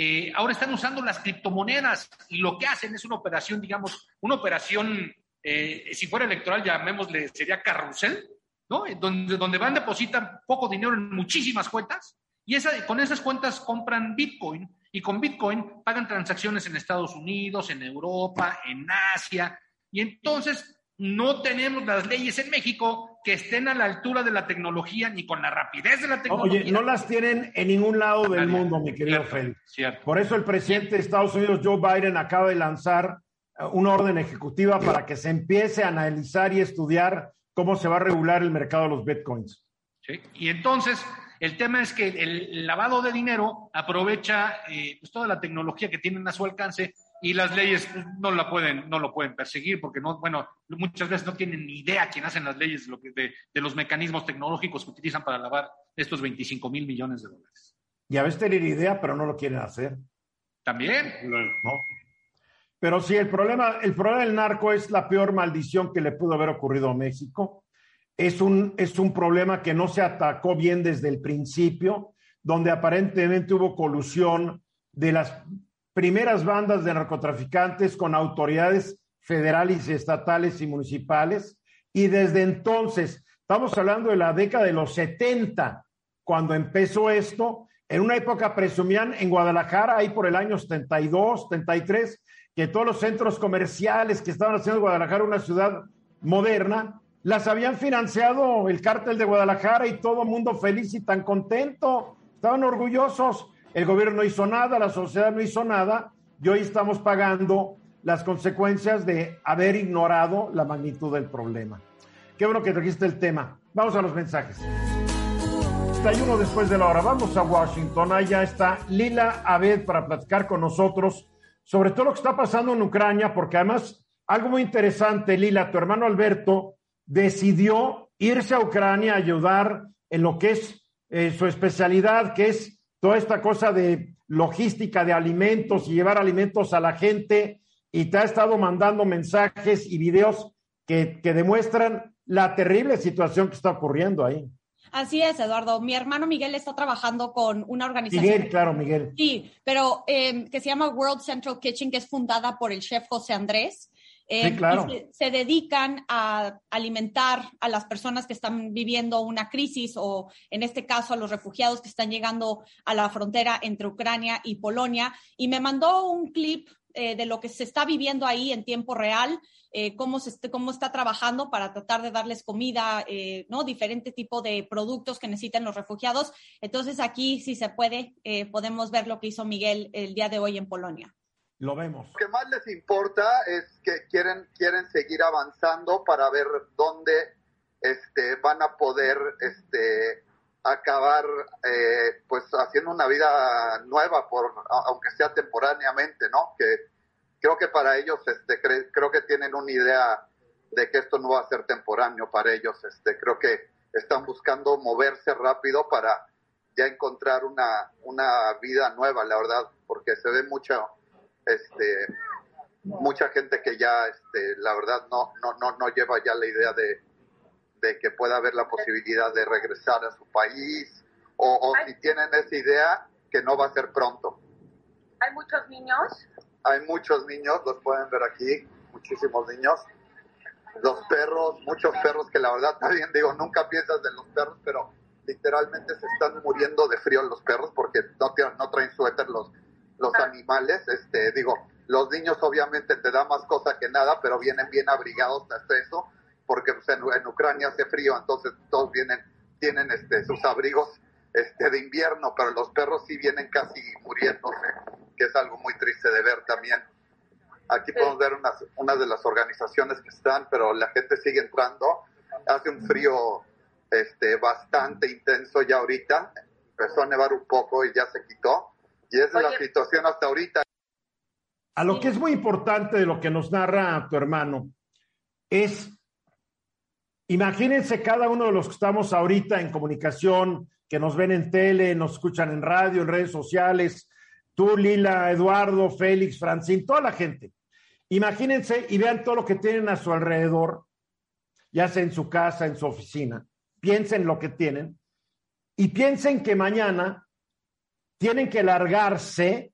eh, ahora están usando las criptomonedas y lo que hacen es una operación, digamos, una operación, eh, si fuera electoral, llamémosle, sería carrusel, ¿no? Donde, donde van, depositan poco dinero en muchísimas cuentas y esa, con esas cuentas compran Bitcoin y con Bitcoin pagan transacciones en Estados Unidos, en Europa, en Asia. Y entonces no tenemos las leyes en México que estén a la altura de la tecnología ni con la rapidez de la tecnología. Oye, no las tienen en ningún lado del mundo, mi querido Félix. Por eso el presidente de Estados Unidos, Joe Biden, acaba de lanzar eh, una orden ejecutiva para que se empiece a analizar y estudiar cómo se va a regular el mercado de los bitcoins. Sí. Y entonces, el tema es que el lavado de dinero aprovecha eh, pues toda la tecnología que tienen a su alcance y las leyes pues, no la pueden, no lo pueden perseguir porque no, bueno, muchas veces no tienen ni idea quién hacen las leyes de, lo que, de, de los mecanismos tecnológicos que utilizan para lavar estos 25 mil millones de dólares. Y a veces tienen idea, pero no lo quieren hacer. También. ¿no? Pero sí, el problema, el problema del narco es la peor maldición que le pudo haber ocurrido a México. Es un, es un problema que no se atacó bien desde el principio, donde aparentemente hubo colusión de las primeras bandas de narcotraficantes con autoridades federales, estatales y municipales. Y desde entonces, estamos hablando de la década de los 70, cuando empezó esto, en una época presumían en Guadalajara, ahí por el año 72, 73, que todos los centros comerciales que estaban haciendo Guadalajara una ciudad moderna, las habían financiado el cártel de Guadalajara y todo mundo feliz y tan contento. Estaban orgullosos. El gobierno no hizo nada, la sociedad no hizo nada y hoy estamos pagando las consecuencias de haber ignorado la magnitud del problema. Qué bueno que trajiste el tema. Vamos a los mensajes. uno después de la hora. Vamos a Washington. Allá está Lila Abed para platicar con nosotros sobre todo lo que está pasando en Ucrania, porque además, algo muy interesante, Lila, tu hermano Alberto decidió irse a Ucrania a ayudar en lo que es eh, su especialidad, que es toda esta cosa de logística de alimentos y llevar alimentos a la gente, y te ha estado mandando mensajes y videos que, que demuestran la terrible situación que está ocurriendo ahí. Así es, Eduardo. Mi hermano Miguel está trabajando con una organización. Miguel, claro, Miguel. Sí, pero em, que se llama World Central Kitchen, que es fundada por el chef José Andrés. Sí, claro. se, dedican a alimentar a las personas que están viviendo una crisis o, en este caso, a los refugiados que están llegando a la frontera entre Ucrania y Polonia. Y me mandó un clip eh, de lo que se está viviendo ahí en tiempo real. Eh, cómo, se, cómo está trabajando para tratar de darles comida, eh, ¿no? Diferente tipo de productos que necesitan los refugiados. Entonces aquí, si se puede, eh, podemos ver lo que hizo Miguel el día de hoy en Polonia. Lo vemos. Lo que más les importa es que quieren, quieren seguir avanzando para ver dónde este, van a poder este, acabar pues haciendo una vida nueva, por, aunque sea temporáneamente, ¿no? Que, creo que para ellos, este, creo que tienen una idea de que esto no va a ser temporáneo para ellos. Este, creo que están buscando moverse rápido para ya encontrar una, una vida nueva, la verdad, porque se ve mucha, este, mucha gente que ya, este, la verdad, no, no, no, no lleva ya la idea de, de que pueda haber la posibilidad de regresar a su país, o, o si tienen esa idea, que no va a ser pronto. Hay muchos niños hay muchos niños, los pueden ver aquí, muchísimos niños. Los perros, muchos perros que la verdad también digo, nunca piensas de los perros, pero literalmente se están muriendo de frío los perros porque no, no traen suéter los, los animales. Este, digo, los niños obviamente te dan más cosa que nada, pero vienen bien abrigados hasta eso, porque pues, en, en, Ucrania hace frío, entonces todos vienen, tienen este, sus abrigos este, de invierno, pero los perros sí vienen casi muriéndose que es algo muy triste de ver también. Aquí podemos ver unas, una de las organizaciones que están, pero la gente sigue entrando. Hace un frío este, bastante intenso ya ahorita. Empezó a nevar un poco y ya se quitó. Y esa es la situación hasta ahorita. A lo que es muy importante de lo que nos narra tu hermano es, imagínense cada uno de los que estamos ahorita en comunicación, que nos ven en tele, nos escuchan en radio, en redes sociales, tú, Lila, Eduardo, Félix, Francín, toda la gente. Imagínense y vean todo lo que tienen a su alrededor, ya sea en su casa, en su oficina. Piensen lo que tienen y piensen que mañana tienen que largarse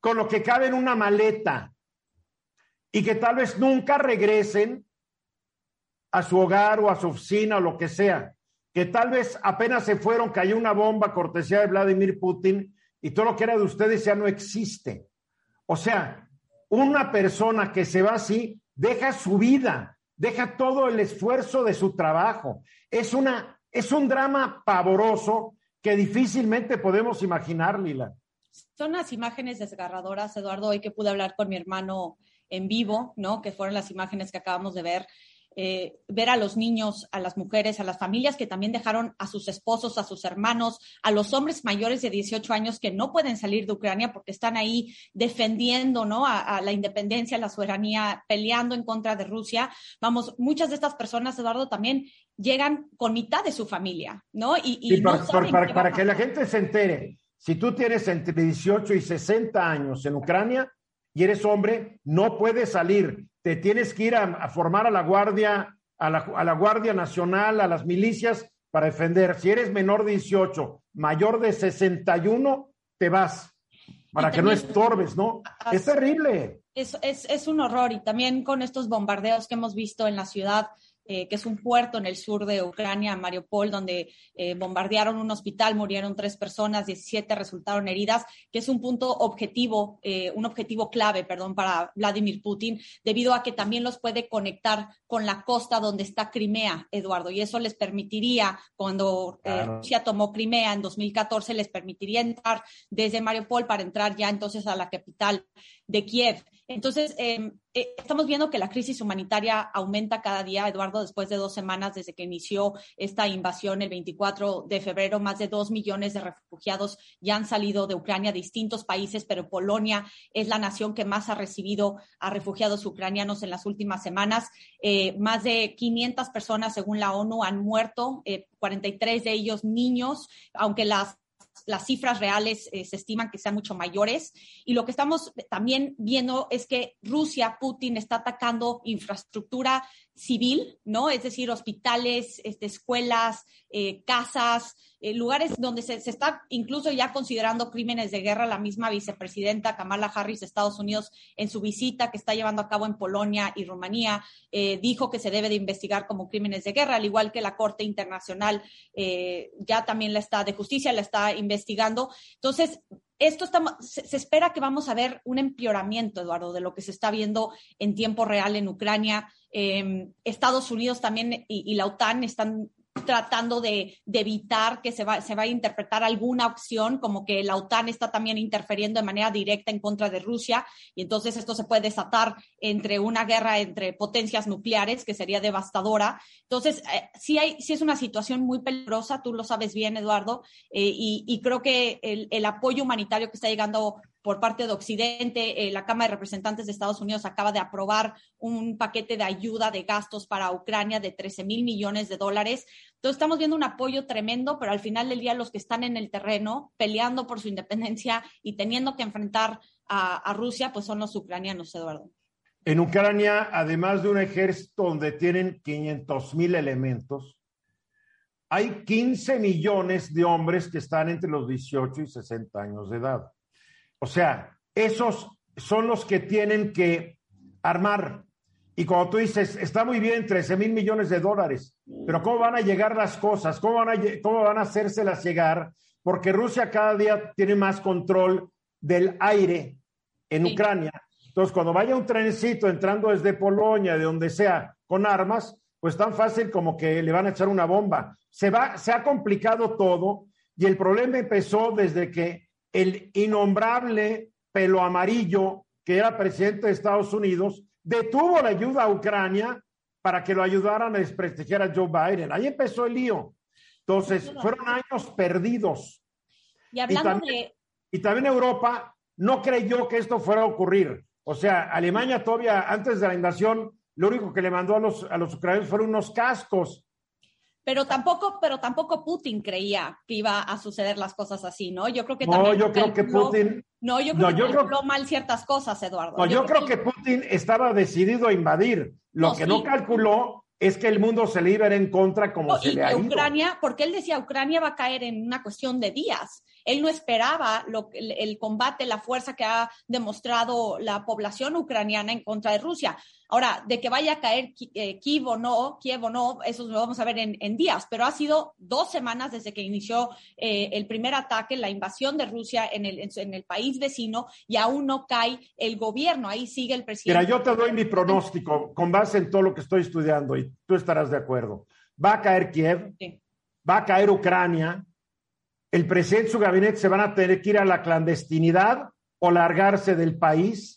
con lo que cabe en una maleta y que tal vez nunca regresen a su hogar o a su oficina o lo que sea, que tal vez apenas se fueron, cayó una bomba cortesía de Vladimir Putin y todo lo que era de ustedes ya no existe. O sea, una persona que se va así deja su vida, deja todo el esfuerzo de su trabajo. Es una es un drama pavoroso que difícilmente podemos imaginar, Lila. Son las imágenes desgarradoras, Eduardo, hoy que pude hablar con mi hermano en vivo, ¿no? Que fueron las imágenes que acabamos de ver. Eh, ver a los niños, a las mujeres, a las familias que también dejaron a sus esposos, a sus hermanos, a los hombres mayores de 18 años que no pueden salir de Ucrania porque están ahí defendiendo ¿no? a, la independencia, la soberanía, peleando en contra de Rusia. Vamos, muchas de estas personas, Eduardo, también llegan con mitad de su familia, ¿no? Y, para, para que la gente se entere, si tú tienes entre 18 y 60 años en Ucrania y eres hombre, no puedes salir te tienes que ir a, formar a la Guardia, a la, a la, Guardia Nacional, a las milicias para defender. Si eres menor de 18, mayor de 61, te vas para que no estorbes, ¿no? Es terrible. Es, es, es un horror y también con estos bombardeos que hemos visto en la ciudad eh, que es un puerto en el sur de Ucrania, Mariupol, donde eh, bombardearon un hospital, murieron tres personas, 17 resultaron heridas, que es un punto objetivo, eh, un objetivo clave, perdón, para Vladimir Putin, debido a que también los puede conectar con la costa donde está Crimea, Eduardo, y eso les permitiría, cuando Rusia tomó Crimea en 2014, les permitiría entrar desde Mariupol para entrar ya entonces a la capital de Kiev. Entonces, em, eh, estamos viendo que la crisis humanitaria aumenta cada día, Eduardo, después de dos semanas desde que inició esta invasión el 24 de febrero. Más de dos millones de refugiados ya han salido de Ucrania, distintos países, pero Polonia es la nación que más ha recibido a refugiados ucranianos en las últimas semanas. Eh, más de 500 personas, según la ONU, han muerto, 43 eh, de ellos niños, aunque las las cifras reales eh, se estiman que sean mucho mayores. Y lo que estamos también viendo es que Rusia, Putin, está atacando infraestructura civil, ¿no? Es decir, hospitales, este, escuelas, eh, casas, eh, lugares donde se, está incluso ya considerando crímenes de guerra. La misma vicepresidenta Kamala Harris de Estados Unidos, en su visita que está llevando a cabo en Polonia y Rumanía, eh, dijo que se debe de investigar como crímenes de guerra, al igual que la Corte Internacional ya también la está de justicia, la está investigando. Entonces, esto se, espera que vamos a ver un empeoramiento, Eduardo, de lo que se está viendo en tiempo real en Ucrania. Em, Estados Unidos también y, la OTAN están tratando de, evitar que se va, se va a interpretar alguna opción, como que la OTAN está también interfiriendo de manera directa en contra de Rusia, y entonces esto se puede desatar entre una guerra entre potencias nucleares, que sería devastadora. Entonces, eh, sí, hay, sí es una situación muy peligrosa, tú lo sabes bien, Eduardo, eh, y, creo que el, el apoyo humanitario que está llegando por parte de Occidente. Eh, la Cámara de Representantes de Estados Unidos acaba de aprobar un paquete de ayuda de gastos para Ucrania de 13 mil millones de dólares. Entonces estamos viendo un apoyo tremendo, pero al final del día los que están en el terreno peleando por su independencia y teniendo que enfrentar a, Rusia, pues son los ucranianos, Eduardo. En Ucrania, además de un ejército donde tienen 500 mil elementos, hay 15 millones de hombres que están entre los 18 y 60 años de edad. O sea, esos son los que tienen que armar. Y como tú dices, está muy bien 13 mil millones de dólares, pero ¿cómo van a llegar las cosas? ¿Cómo van, a, ¿Cómo van a hacérselas llegar? Porque Rusia cada día tiene más control del aire en Ucrania. Entonces, cuando vaya un trencito entrando desde Polonia, de donde sea, con armas, pues tan fácil como que le van a echar una bomba. Se, va, se ha complicado todo y el problema empezó desde que el innombrable pelo amarillo, que era presidente de Estados Unidos, detuvo la ayuda a Ucrania para que lo ayudaran a desprestigiar a Joe Biden. Ahí empezó el lío. Entonces, fueron años perdidos. Y hablando también, de... Y también Europa no creyó que esto fuera a ocurrir. O sea, Alemania todavía, antes de la invasión, lo único que le mandó a los, a los ucranianos fueron unos cascos pero tampoco, pero tampoco Putin creía que iba a suceder las cosas así, ¿no? Yo creo que no, yo creo que Putin. No, yo creo que calculó mal ciertas cosas, Eduardo. No, yo, creo, que... Putin estaba decidido a invadir. Lo que no calculó es que el mundo se iba en contra como se le ha Ucrania, porque él decía Ucrania va a caer en una cuestión de días. Él no esperaba lo, el, el, combate, la fuerza que ha demostrado la población ucraniana en contra de Rusia. Ahora, de que vaya a caer eh, Kiev o no, Kiev o no, eso lo vamos a ver en, días, pero ha sido dos semanas desde que inició eh, el primer ataque, la invasión de Rusia en el, en el país vecino y aún no cae el gobierno. Ahí sigue el presidente. Mira, yo te doy mi pronóstico con base en todo lo que estoy estudiando y tú estarás de acuerdo. Va a caer Kiev, va a caer Ucrania, el presidente y su gabinete se van a tener que ir a la clandestinidad o largarse del país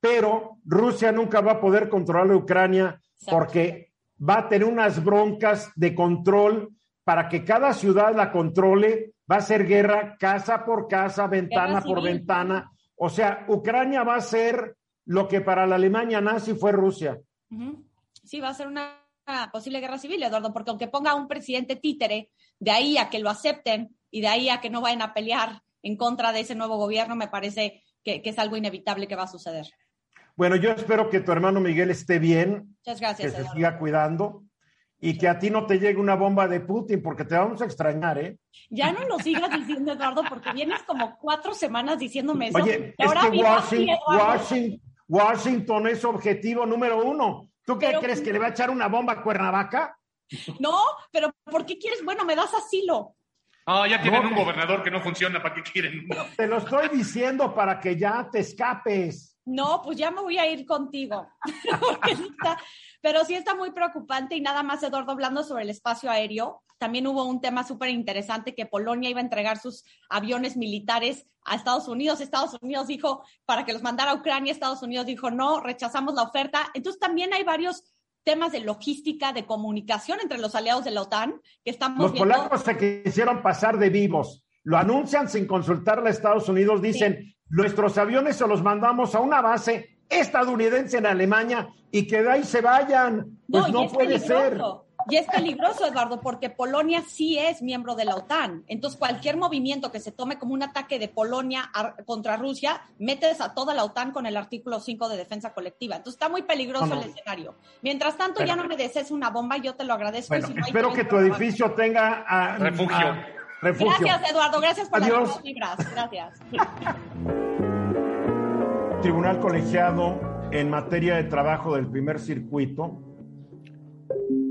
pero Rusia nunca va a poder controlar a Ucrania porque va a tener unas broncas de control para que cada ciudad la controle. Va a ser guerra casa por casa, ventana por ventana. O sea, Ucrania va a ser lo que para la Alemania nazi fue Rusia. Sí, va a ser una posible guerra civil, Eduardo, porque aunque ponga un presidente títere, de ahí a que lo acepten y de ahí a que no vayan a pelear en contra de ese nuevo gobierno, me parece que, es algo inevitable que va a suceder. Bueno, yo espero que tu hermano Miguel esté bien, Muchas gracias, que se siga cuidando y que a ti no te llegue una bomba de Putin, porque te vamos a extrañar, ¿eh? Ya no lo sigas diciendo, Eduardo, porque vienes como cuatro semanas diciéndome eso. Oye, es que Washington, Washington, es objetivo número uno. ¿Tú qué crees que le va a echar una bomba a Cuernavaca? No, pero ¿por qué quieres? Bueno, me das asilo. Ah, ya tienen un gobernador que no funciona, ¿para qué quieren? Te lo estoy diciendo para que ya te escapes. No, pues ya me voy a ir contigo. pero sí está muy preocupante y nada más, Eduardo, hablando sobre el espacio aéreo. También hubo un tema súper interesante que Polonia iba a entregar sus aviones militares a Estados Unidos. Estados Unidos dijo para que los mandara a Ucrania. Estados Unidos dijo no, rechazamos la oferta. Entonces también hay varios temas de logística, de comunicación entre los aliados de la OTAN que estamos Los polacos se quisieron pasar de vivos. Lo anuncian sin consultarle a Estados Unidos. Dicen, nuestros aviones se los mandamos a una base estadounidense en Alemania y que de ahí se vayan. Pues no, puede ser. Y es peligroso, Eduardo, porque Polonia sí es miembro de la OTAN. Entonces, cualquier movimiento que se tome como un ataque de Polonia contra Rusia, metes a toda la OTAN con el artículo 5 de defensa colectiva. Entonces, está muy peligroso el escenario. Mientras tanto, ya no me desees una bomba, yo te lo agradezco. espero que tu edificio tenga ah, refugio. Ah, refugio. Gracias, Eduardo. Gracias por las libras. Gracias. Tribunal colegiado en materia de trabajo del primer circuito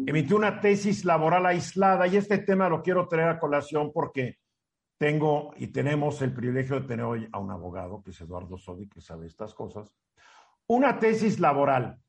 emitió una tesis laboral aislada y este tema lo quiero traer a colación porque tengo y tenemos el privilegio de tener hoy a un abogado, que es Eduardo Sodi, que sabe estas cosas. Una tesis laboral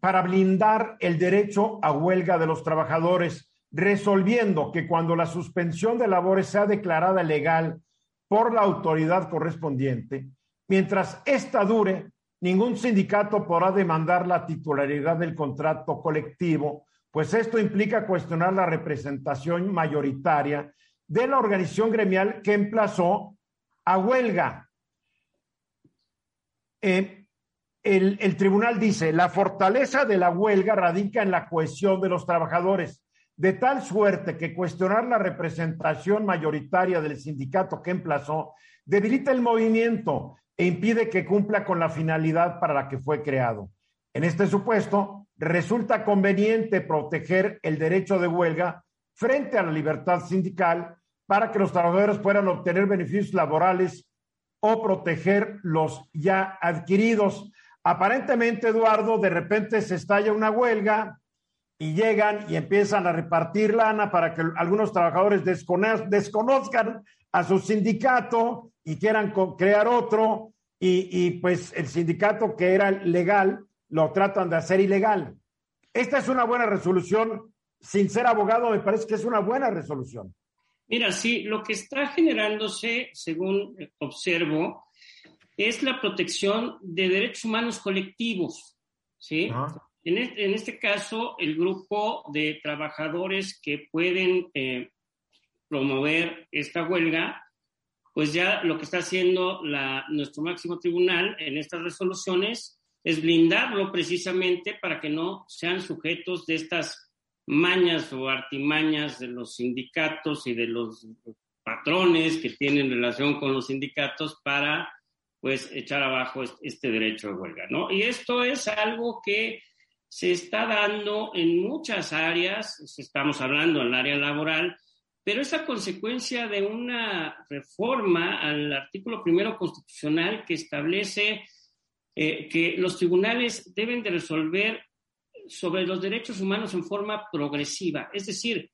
para blindar el derecho a huelga de los trabajadores, resolviendo que cuando la suspensión de labores sea declarada legal por la autoridad correspondiente, mientras ésta dure, ningún sindicato podrá demandar la titularidad del contrato colectivo, pues esto implica cuestionar la representación mayoritaria de la organización gremial que emplazó a huelga. Eh, el, el tribunal dice, la fortaleza de la huelga radica en la cohesión de los trabajadores, de tal suerte que cuestionar la representación mayoritaria del sindicato que emplazó debilita el movimiento e impide que cumpla con la finalidad para la que fue creado. En este supuesto, resulta conveniente proteger el derecho de huelga frente a la libertad sindical para que los trabajadores puedan obtener beneficios laborales o proteger los ya adquiridos. Aparentemente, Eduardo, de repente se estalla una huelga y llegan y empiezan a repartir lana para que algunos trabajadores desconozcan a su sindicato y quieran crear otro y, pues el sindicato que era legal lo tratan de hacer ilegal. Esta es una buena resolución. Sin ser abogado, me parece que es una buena resolución. Mira, sí, lo que está generándose, según observo, es la protección de derechos humanos colectivos, ¿sí? En, este, en, este, caso, el grupo de trabajadores que pueden eh, promover esta huelga, pues ya lo que está haciendo nuestro máximo tribunal en estas resoluciones es blindarlo precisamente para que no sean sujetos de estas mañas o artimañas de los sindicatos y de los patrones que tienen relación con los sindicatos para pues echar abajo este derecho de huelga, ¿no? Y esto es algo que se está dando en muchas áreas, estamos hablando en el área laboral, pero es a consecuencia de una reforma al artículo primero constitucional que establece eh, que los tribunales deben de resolver sobre los derechos humanos en forma progresiva, es decir,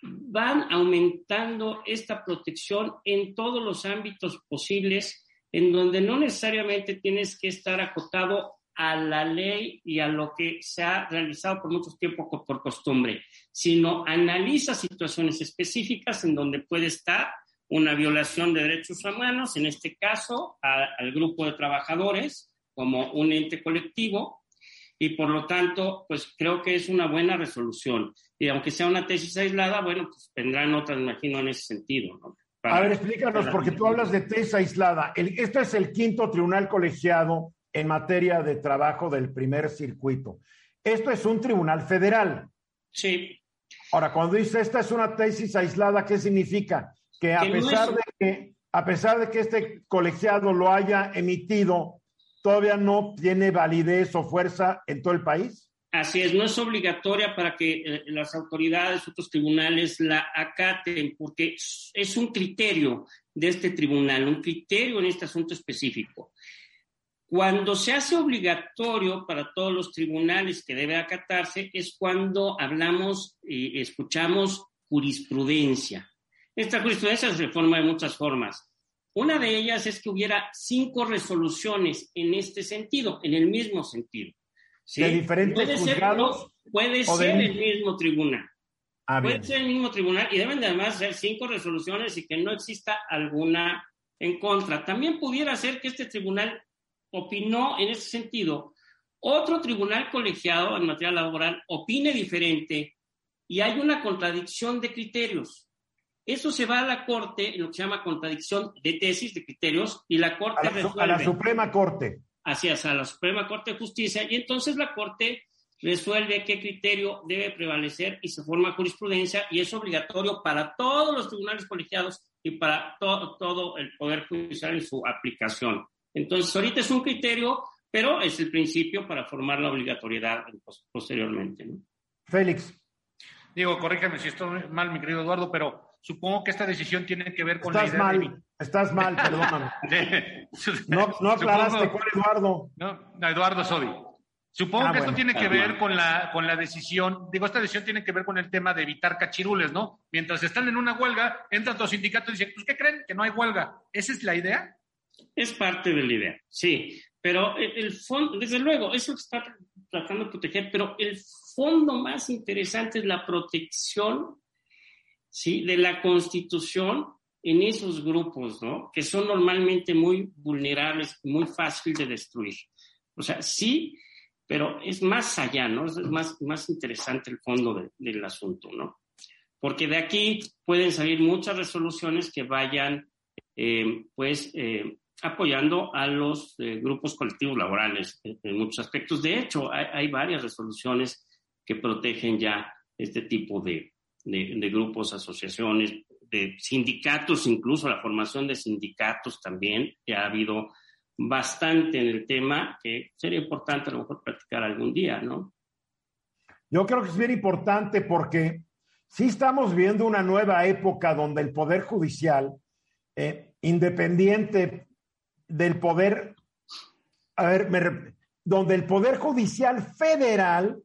van aumentando esta protección en todos los ámbitos posibles, en donde no necesariamente tienes que estar acotado a la ley y a lo que se ha realizado por mucho tiempo por costumbre, sino analiza situaciones específicas en donde puede estar una violación de derechos humanos, en este caso al grupo de trabajadores como un ente colectivo, y por lo tanto, pues creo que es una buena resolución. Y aunque sea una tesis aislada, bueno, pues vendrán otras, imagino, en ese sentido. ¿no? a ver, explícanos, porque tú hablas de tesis aislada. El, esto es el quinto tribunal colegiado en materia de trabajo del primer circuito. Esto es un tribunal federal. Sí. Ahora, cuando dice esta es una tesis aislada, ¿qué significa? Que a pesar de que a pesar de que este colegiado lo haya emitido, todavía no tiene validez o fuerza en todo el país. Así es, no es obligatoria para que eh, las autoridades, otros tribunales la acaten, porque es un criterio de este tribunal, un criterio en este asunto específico. Cuando se hace obligatorio para todos los tribunales que debe acatarse es cuando hablamos y escuchamos jurisprudencia. Esta jurisprudencia se reforma de muchas formas. Una de ellas es que hubiera cinco resoluciones en este sentido, en el mismo sentido. ¿De diferentes puede juzgados? Ser, puede ser el mismo tribunal. Ah, puede ser el mismo tribunal y deben de además ser cinco resoluciones y que no exista alguna en contra. También pudiera ser que este tribunal opinó en ese sentido. Otro tribunal colegiado en materia laboral opine diferente y hay una contradicción de criterios. Eso se va a la Corte, en lo que se llama contradicción de tesis, de criterios, y la Corte A la, resuelve. a la Suprema Corte. Así es, a la Suprema Corte de Justicia, y entonces la Corte resuelve qué criterio debe prevalecer y se forma jurisprudencia, y es obligatorio para todos los tribunales colegiados y para to- todo el Poder Judicial en su aplicación. Entonces, ahorita es un criterio, pero es el principio para formar la obligatoriedad pos- posteriormente. ¿no? Félix. Digo, corríjame si estoy mal, mi querido Eduardo, pero supongo que esta decisión tiene que ver con Estás la idea de mal, estás mal, perdóname. No, no aclaraste Supongo- cuál Eduardo. No, no, Eduardo Sodi. Supongo Ah, que esto tiene que Ah, ver bueno. con la, con la decisión, digo, esta decisión tiene que ver con el tema de evitar cachirules, ¿no? Mientras están en una huelga, entran los sindicatos y dicen, pues, ¿qué creen? Que no hay huelga. ¿Esa es la idea? Es parte de la idea, sí. Pero el, fondo, desde luego, eso está tratando de proteger, pero el fondo más interesante es la protección ¿sí? de la constitución en esos grupos, ¿no? Que son normalmente muy vulnerables, muy fácil de destruir. O sea, sí, pero es más allá, ¿no? Es más, más interesante el fondo de- del asunto, ¿no? Porque de aquí pueden salir muchas resoluciones que vayan, eh, pues, eh, apoyando a los eh, grupos colectivos laborales en, muchos aspectos. De hecho, hay, varias resoluciones que protegen ya este tipo de, grupos, asociaciones, de sindicatos, incluso la formación de sindicatos también, que ha habido bastante en el tema, que sería importante a lo mejor practicar algún día, ¿no? Yo creo que es bien importante porque sí estamos viendo una nueva época donde el Poder Judicial, eh, independiente del poder, a ver, me donde el Poder Judicial Federal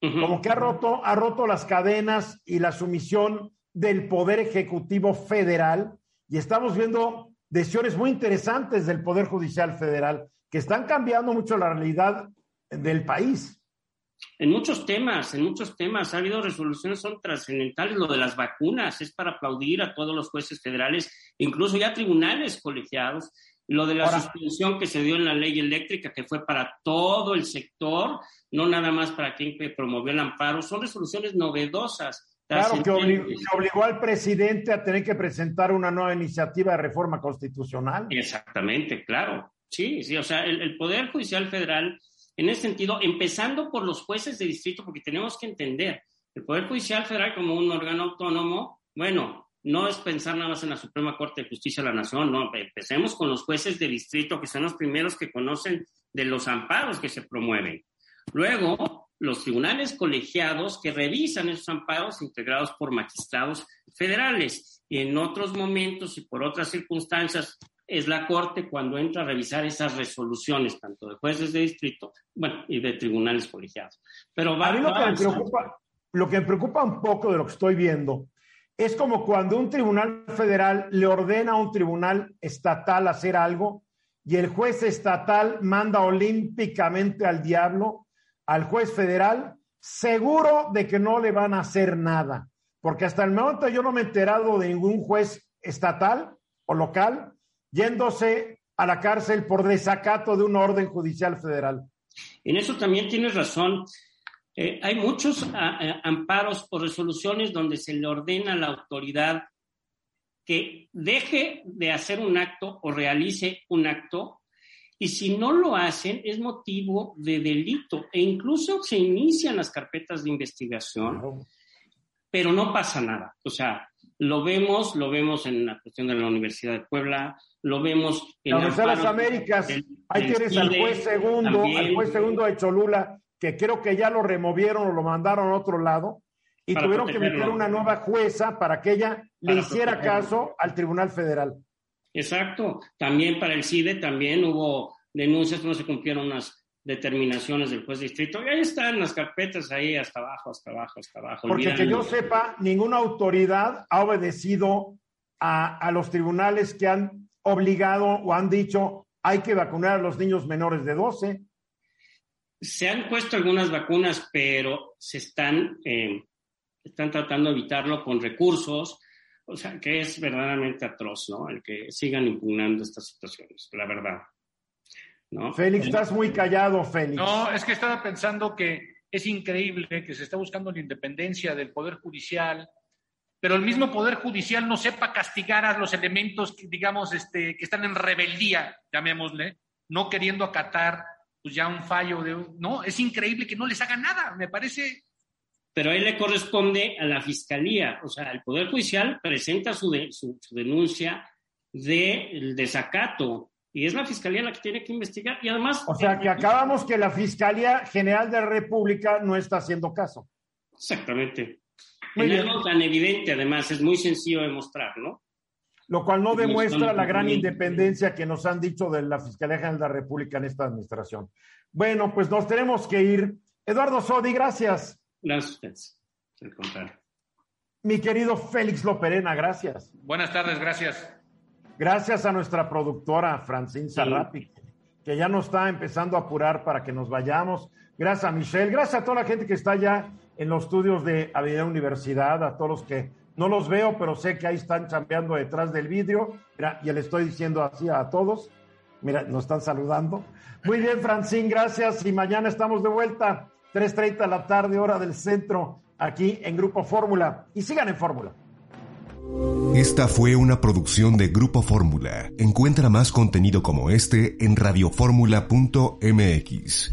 como que ha roto, ha roto las cadenas y la sumisión del Poder Ejecutivo Federal y estamos viendo decisiones muy interesantes del Poder Judicial Federal que están cambiando mucho la realidad del país. En muchos temas, en muchos temas, ha habido resoluciones son trascendentales. Lo de las vacunas es para aplaudir a todos los jueces federales, incluso ya tribunales colegiados. Lo de la Ahora- suspensión que se dio en la ley eléctrica, que fue para todo el sector, no nada más para quien promovió el amparo, son resoluciones novedosas. Claro que obligó al presidente a tener que presentar una nueva iniciativa de reforma constitucional. Exactamente, claro. Sí, sí, o sea, el, el Poder Judicial Federal, en ese sentido, empezando por los jueces de distrito, porque tenemos que entender, el Poder Judicial Federal como un órgano autónomo, bueno, no es pensar nada más en la Suprema Corte de Justicia de la Nación, no, empecemos con los jueces de distrito, que son los primeros que conocen de los amparos que se promueven. Luego, los tribunales colegiados que revisan esos amparos integrados por magistrados federales. Y en otros momentos y por otras circunstancias es la Corte cuando entra a revisar esas resoluciones, tanto de jueces de distrito, bueno, y de tribunales colegiados. Pero va, A mí lo va que, me avanzando. preocupa, lo que me preocupa un poco de lo que estoy viendo es como cuando un tribunal federal le ordena a un tribunal estatal hacer algo y el juez estatal manda olímpicamente al diablo al juez federal, seguro de que no le van a hacer nada. Porque hasta el momento yo no me he enterado de ningún juez estatal o local yéndose a la cárcel por desacato de una orden judicial federal. En eso también tienes razón. Eh, hay muchos amparos o resoluciones donde se le ordena a la autoridad que deje de hacer un acto o realice un acto y si no lo hacen es motivo de delito e incluso se inician las carpetas de investigación, pero no pasa nada. O sea, lo vemos, lo vemos en la cuestión de la Universidad de Puebla, lo vemos en la Universidad de las Américas. Ahí tienes al juez segundo, al juez segundo de Cholula, que creo que ya lo removieron o lo mandaron a otro lado y tuvieron que meter una nueva jueza para que ella le hiciera caso al Tribunal Federal. Exacto. También para el CIDE también hubo denuncias, no se cumplieron unas determinaciones del juez distrito. Y ahí están las carpetas ahí hasta abajo, hasta abajo, hasta abajo. Porque que yo sepa, ninguna autoridad ha obedecido a, a los tribunales que han obligado o han dicho hay que vacunar a los niños menores de 12. Se han puesto algunas vacunas, pero se están eh, están tratando de evitarlo con recursos, o sea, que es verdaderamente atroz, ¿no? El que sigan impugnando estas situaciones, la verdad. ¿no? Félix, estás muy callado, Félix. No, es que estaba pensando que es increíble que se está buscando la independencia del Poder Judicial, pero el mismo Poder Judicial no sepa castigar a los elementos, que, digamos, este, que están en rebeldía, llamémosle, no queriendo acatar pues ya un fallo de... No, es increíble que no les haga nada, me parece pero ahí le corresponde a la fiscalía, o sea, el Poder Judicial presenta su, su, denuncia del desacato y es la fiscalía la que tiene que investigar y además... O sea, que acabamos que la Fiscalía General de la República no está haciendo caso. Exactamente. Muy es tan evidente, además, es muy sencillo demostrar, ¿no? Lo cual no demuestra la gran independencia que nos han dicho de la Fiscalía General de la República en esta administración. Bueno, pues nos tenemos que ir. Eduardo Sodi, gracias. Gracias Al contrario. Mi querido Félix Loperena, gracias. Buenas tardes, gracias. Gracias a nuestra productora Francine Sarrapi, que ya nos está empezando a apurar para que nos vayamos. Gracias a Michelle, gracias a toda la gente que está ya en los estudios de Avenida Universidad, a todos los que no los veo, pero sé que ahí están chambeando detrás del vidrio. Mira, ya le estoy diciendo así a todos. Mira, nos están saludando. Muy bien, Francine, gracias. Y mañana estamos de vuelta. 3.30 de la tarde, hora del centro, aquí en Grupo Fórmula. Y sigan en Fórmula. Esta fue una producción de Grupo Fórmula. Encuentra más contenido como este en radioformula.mx.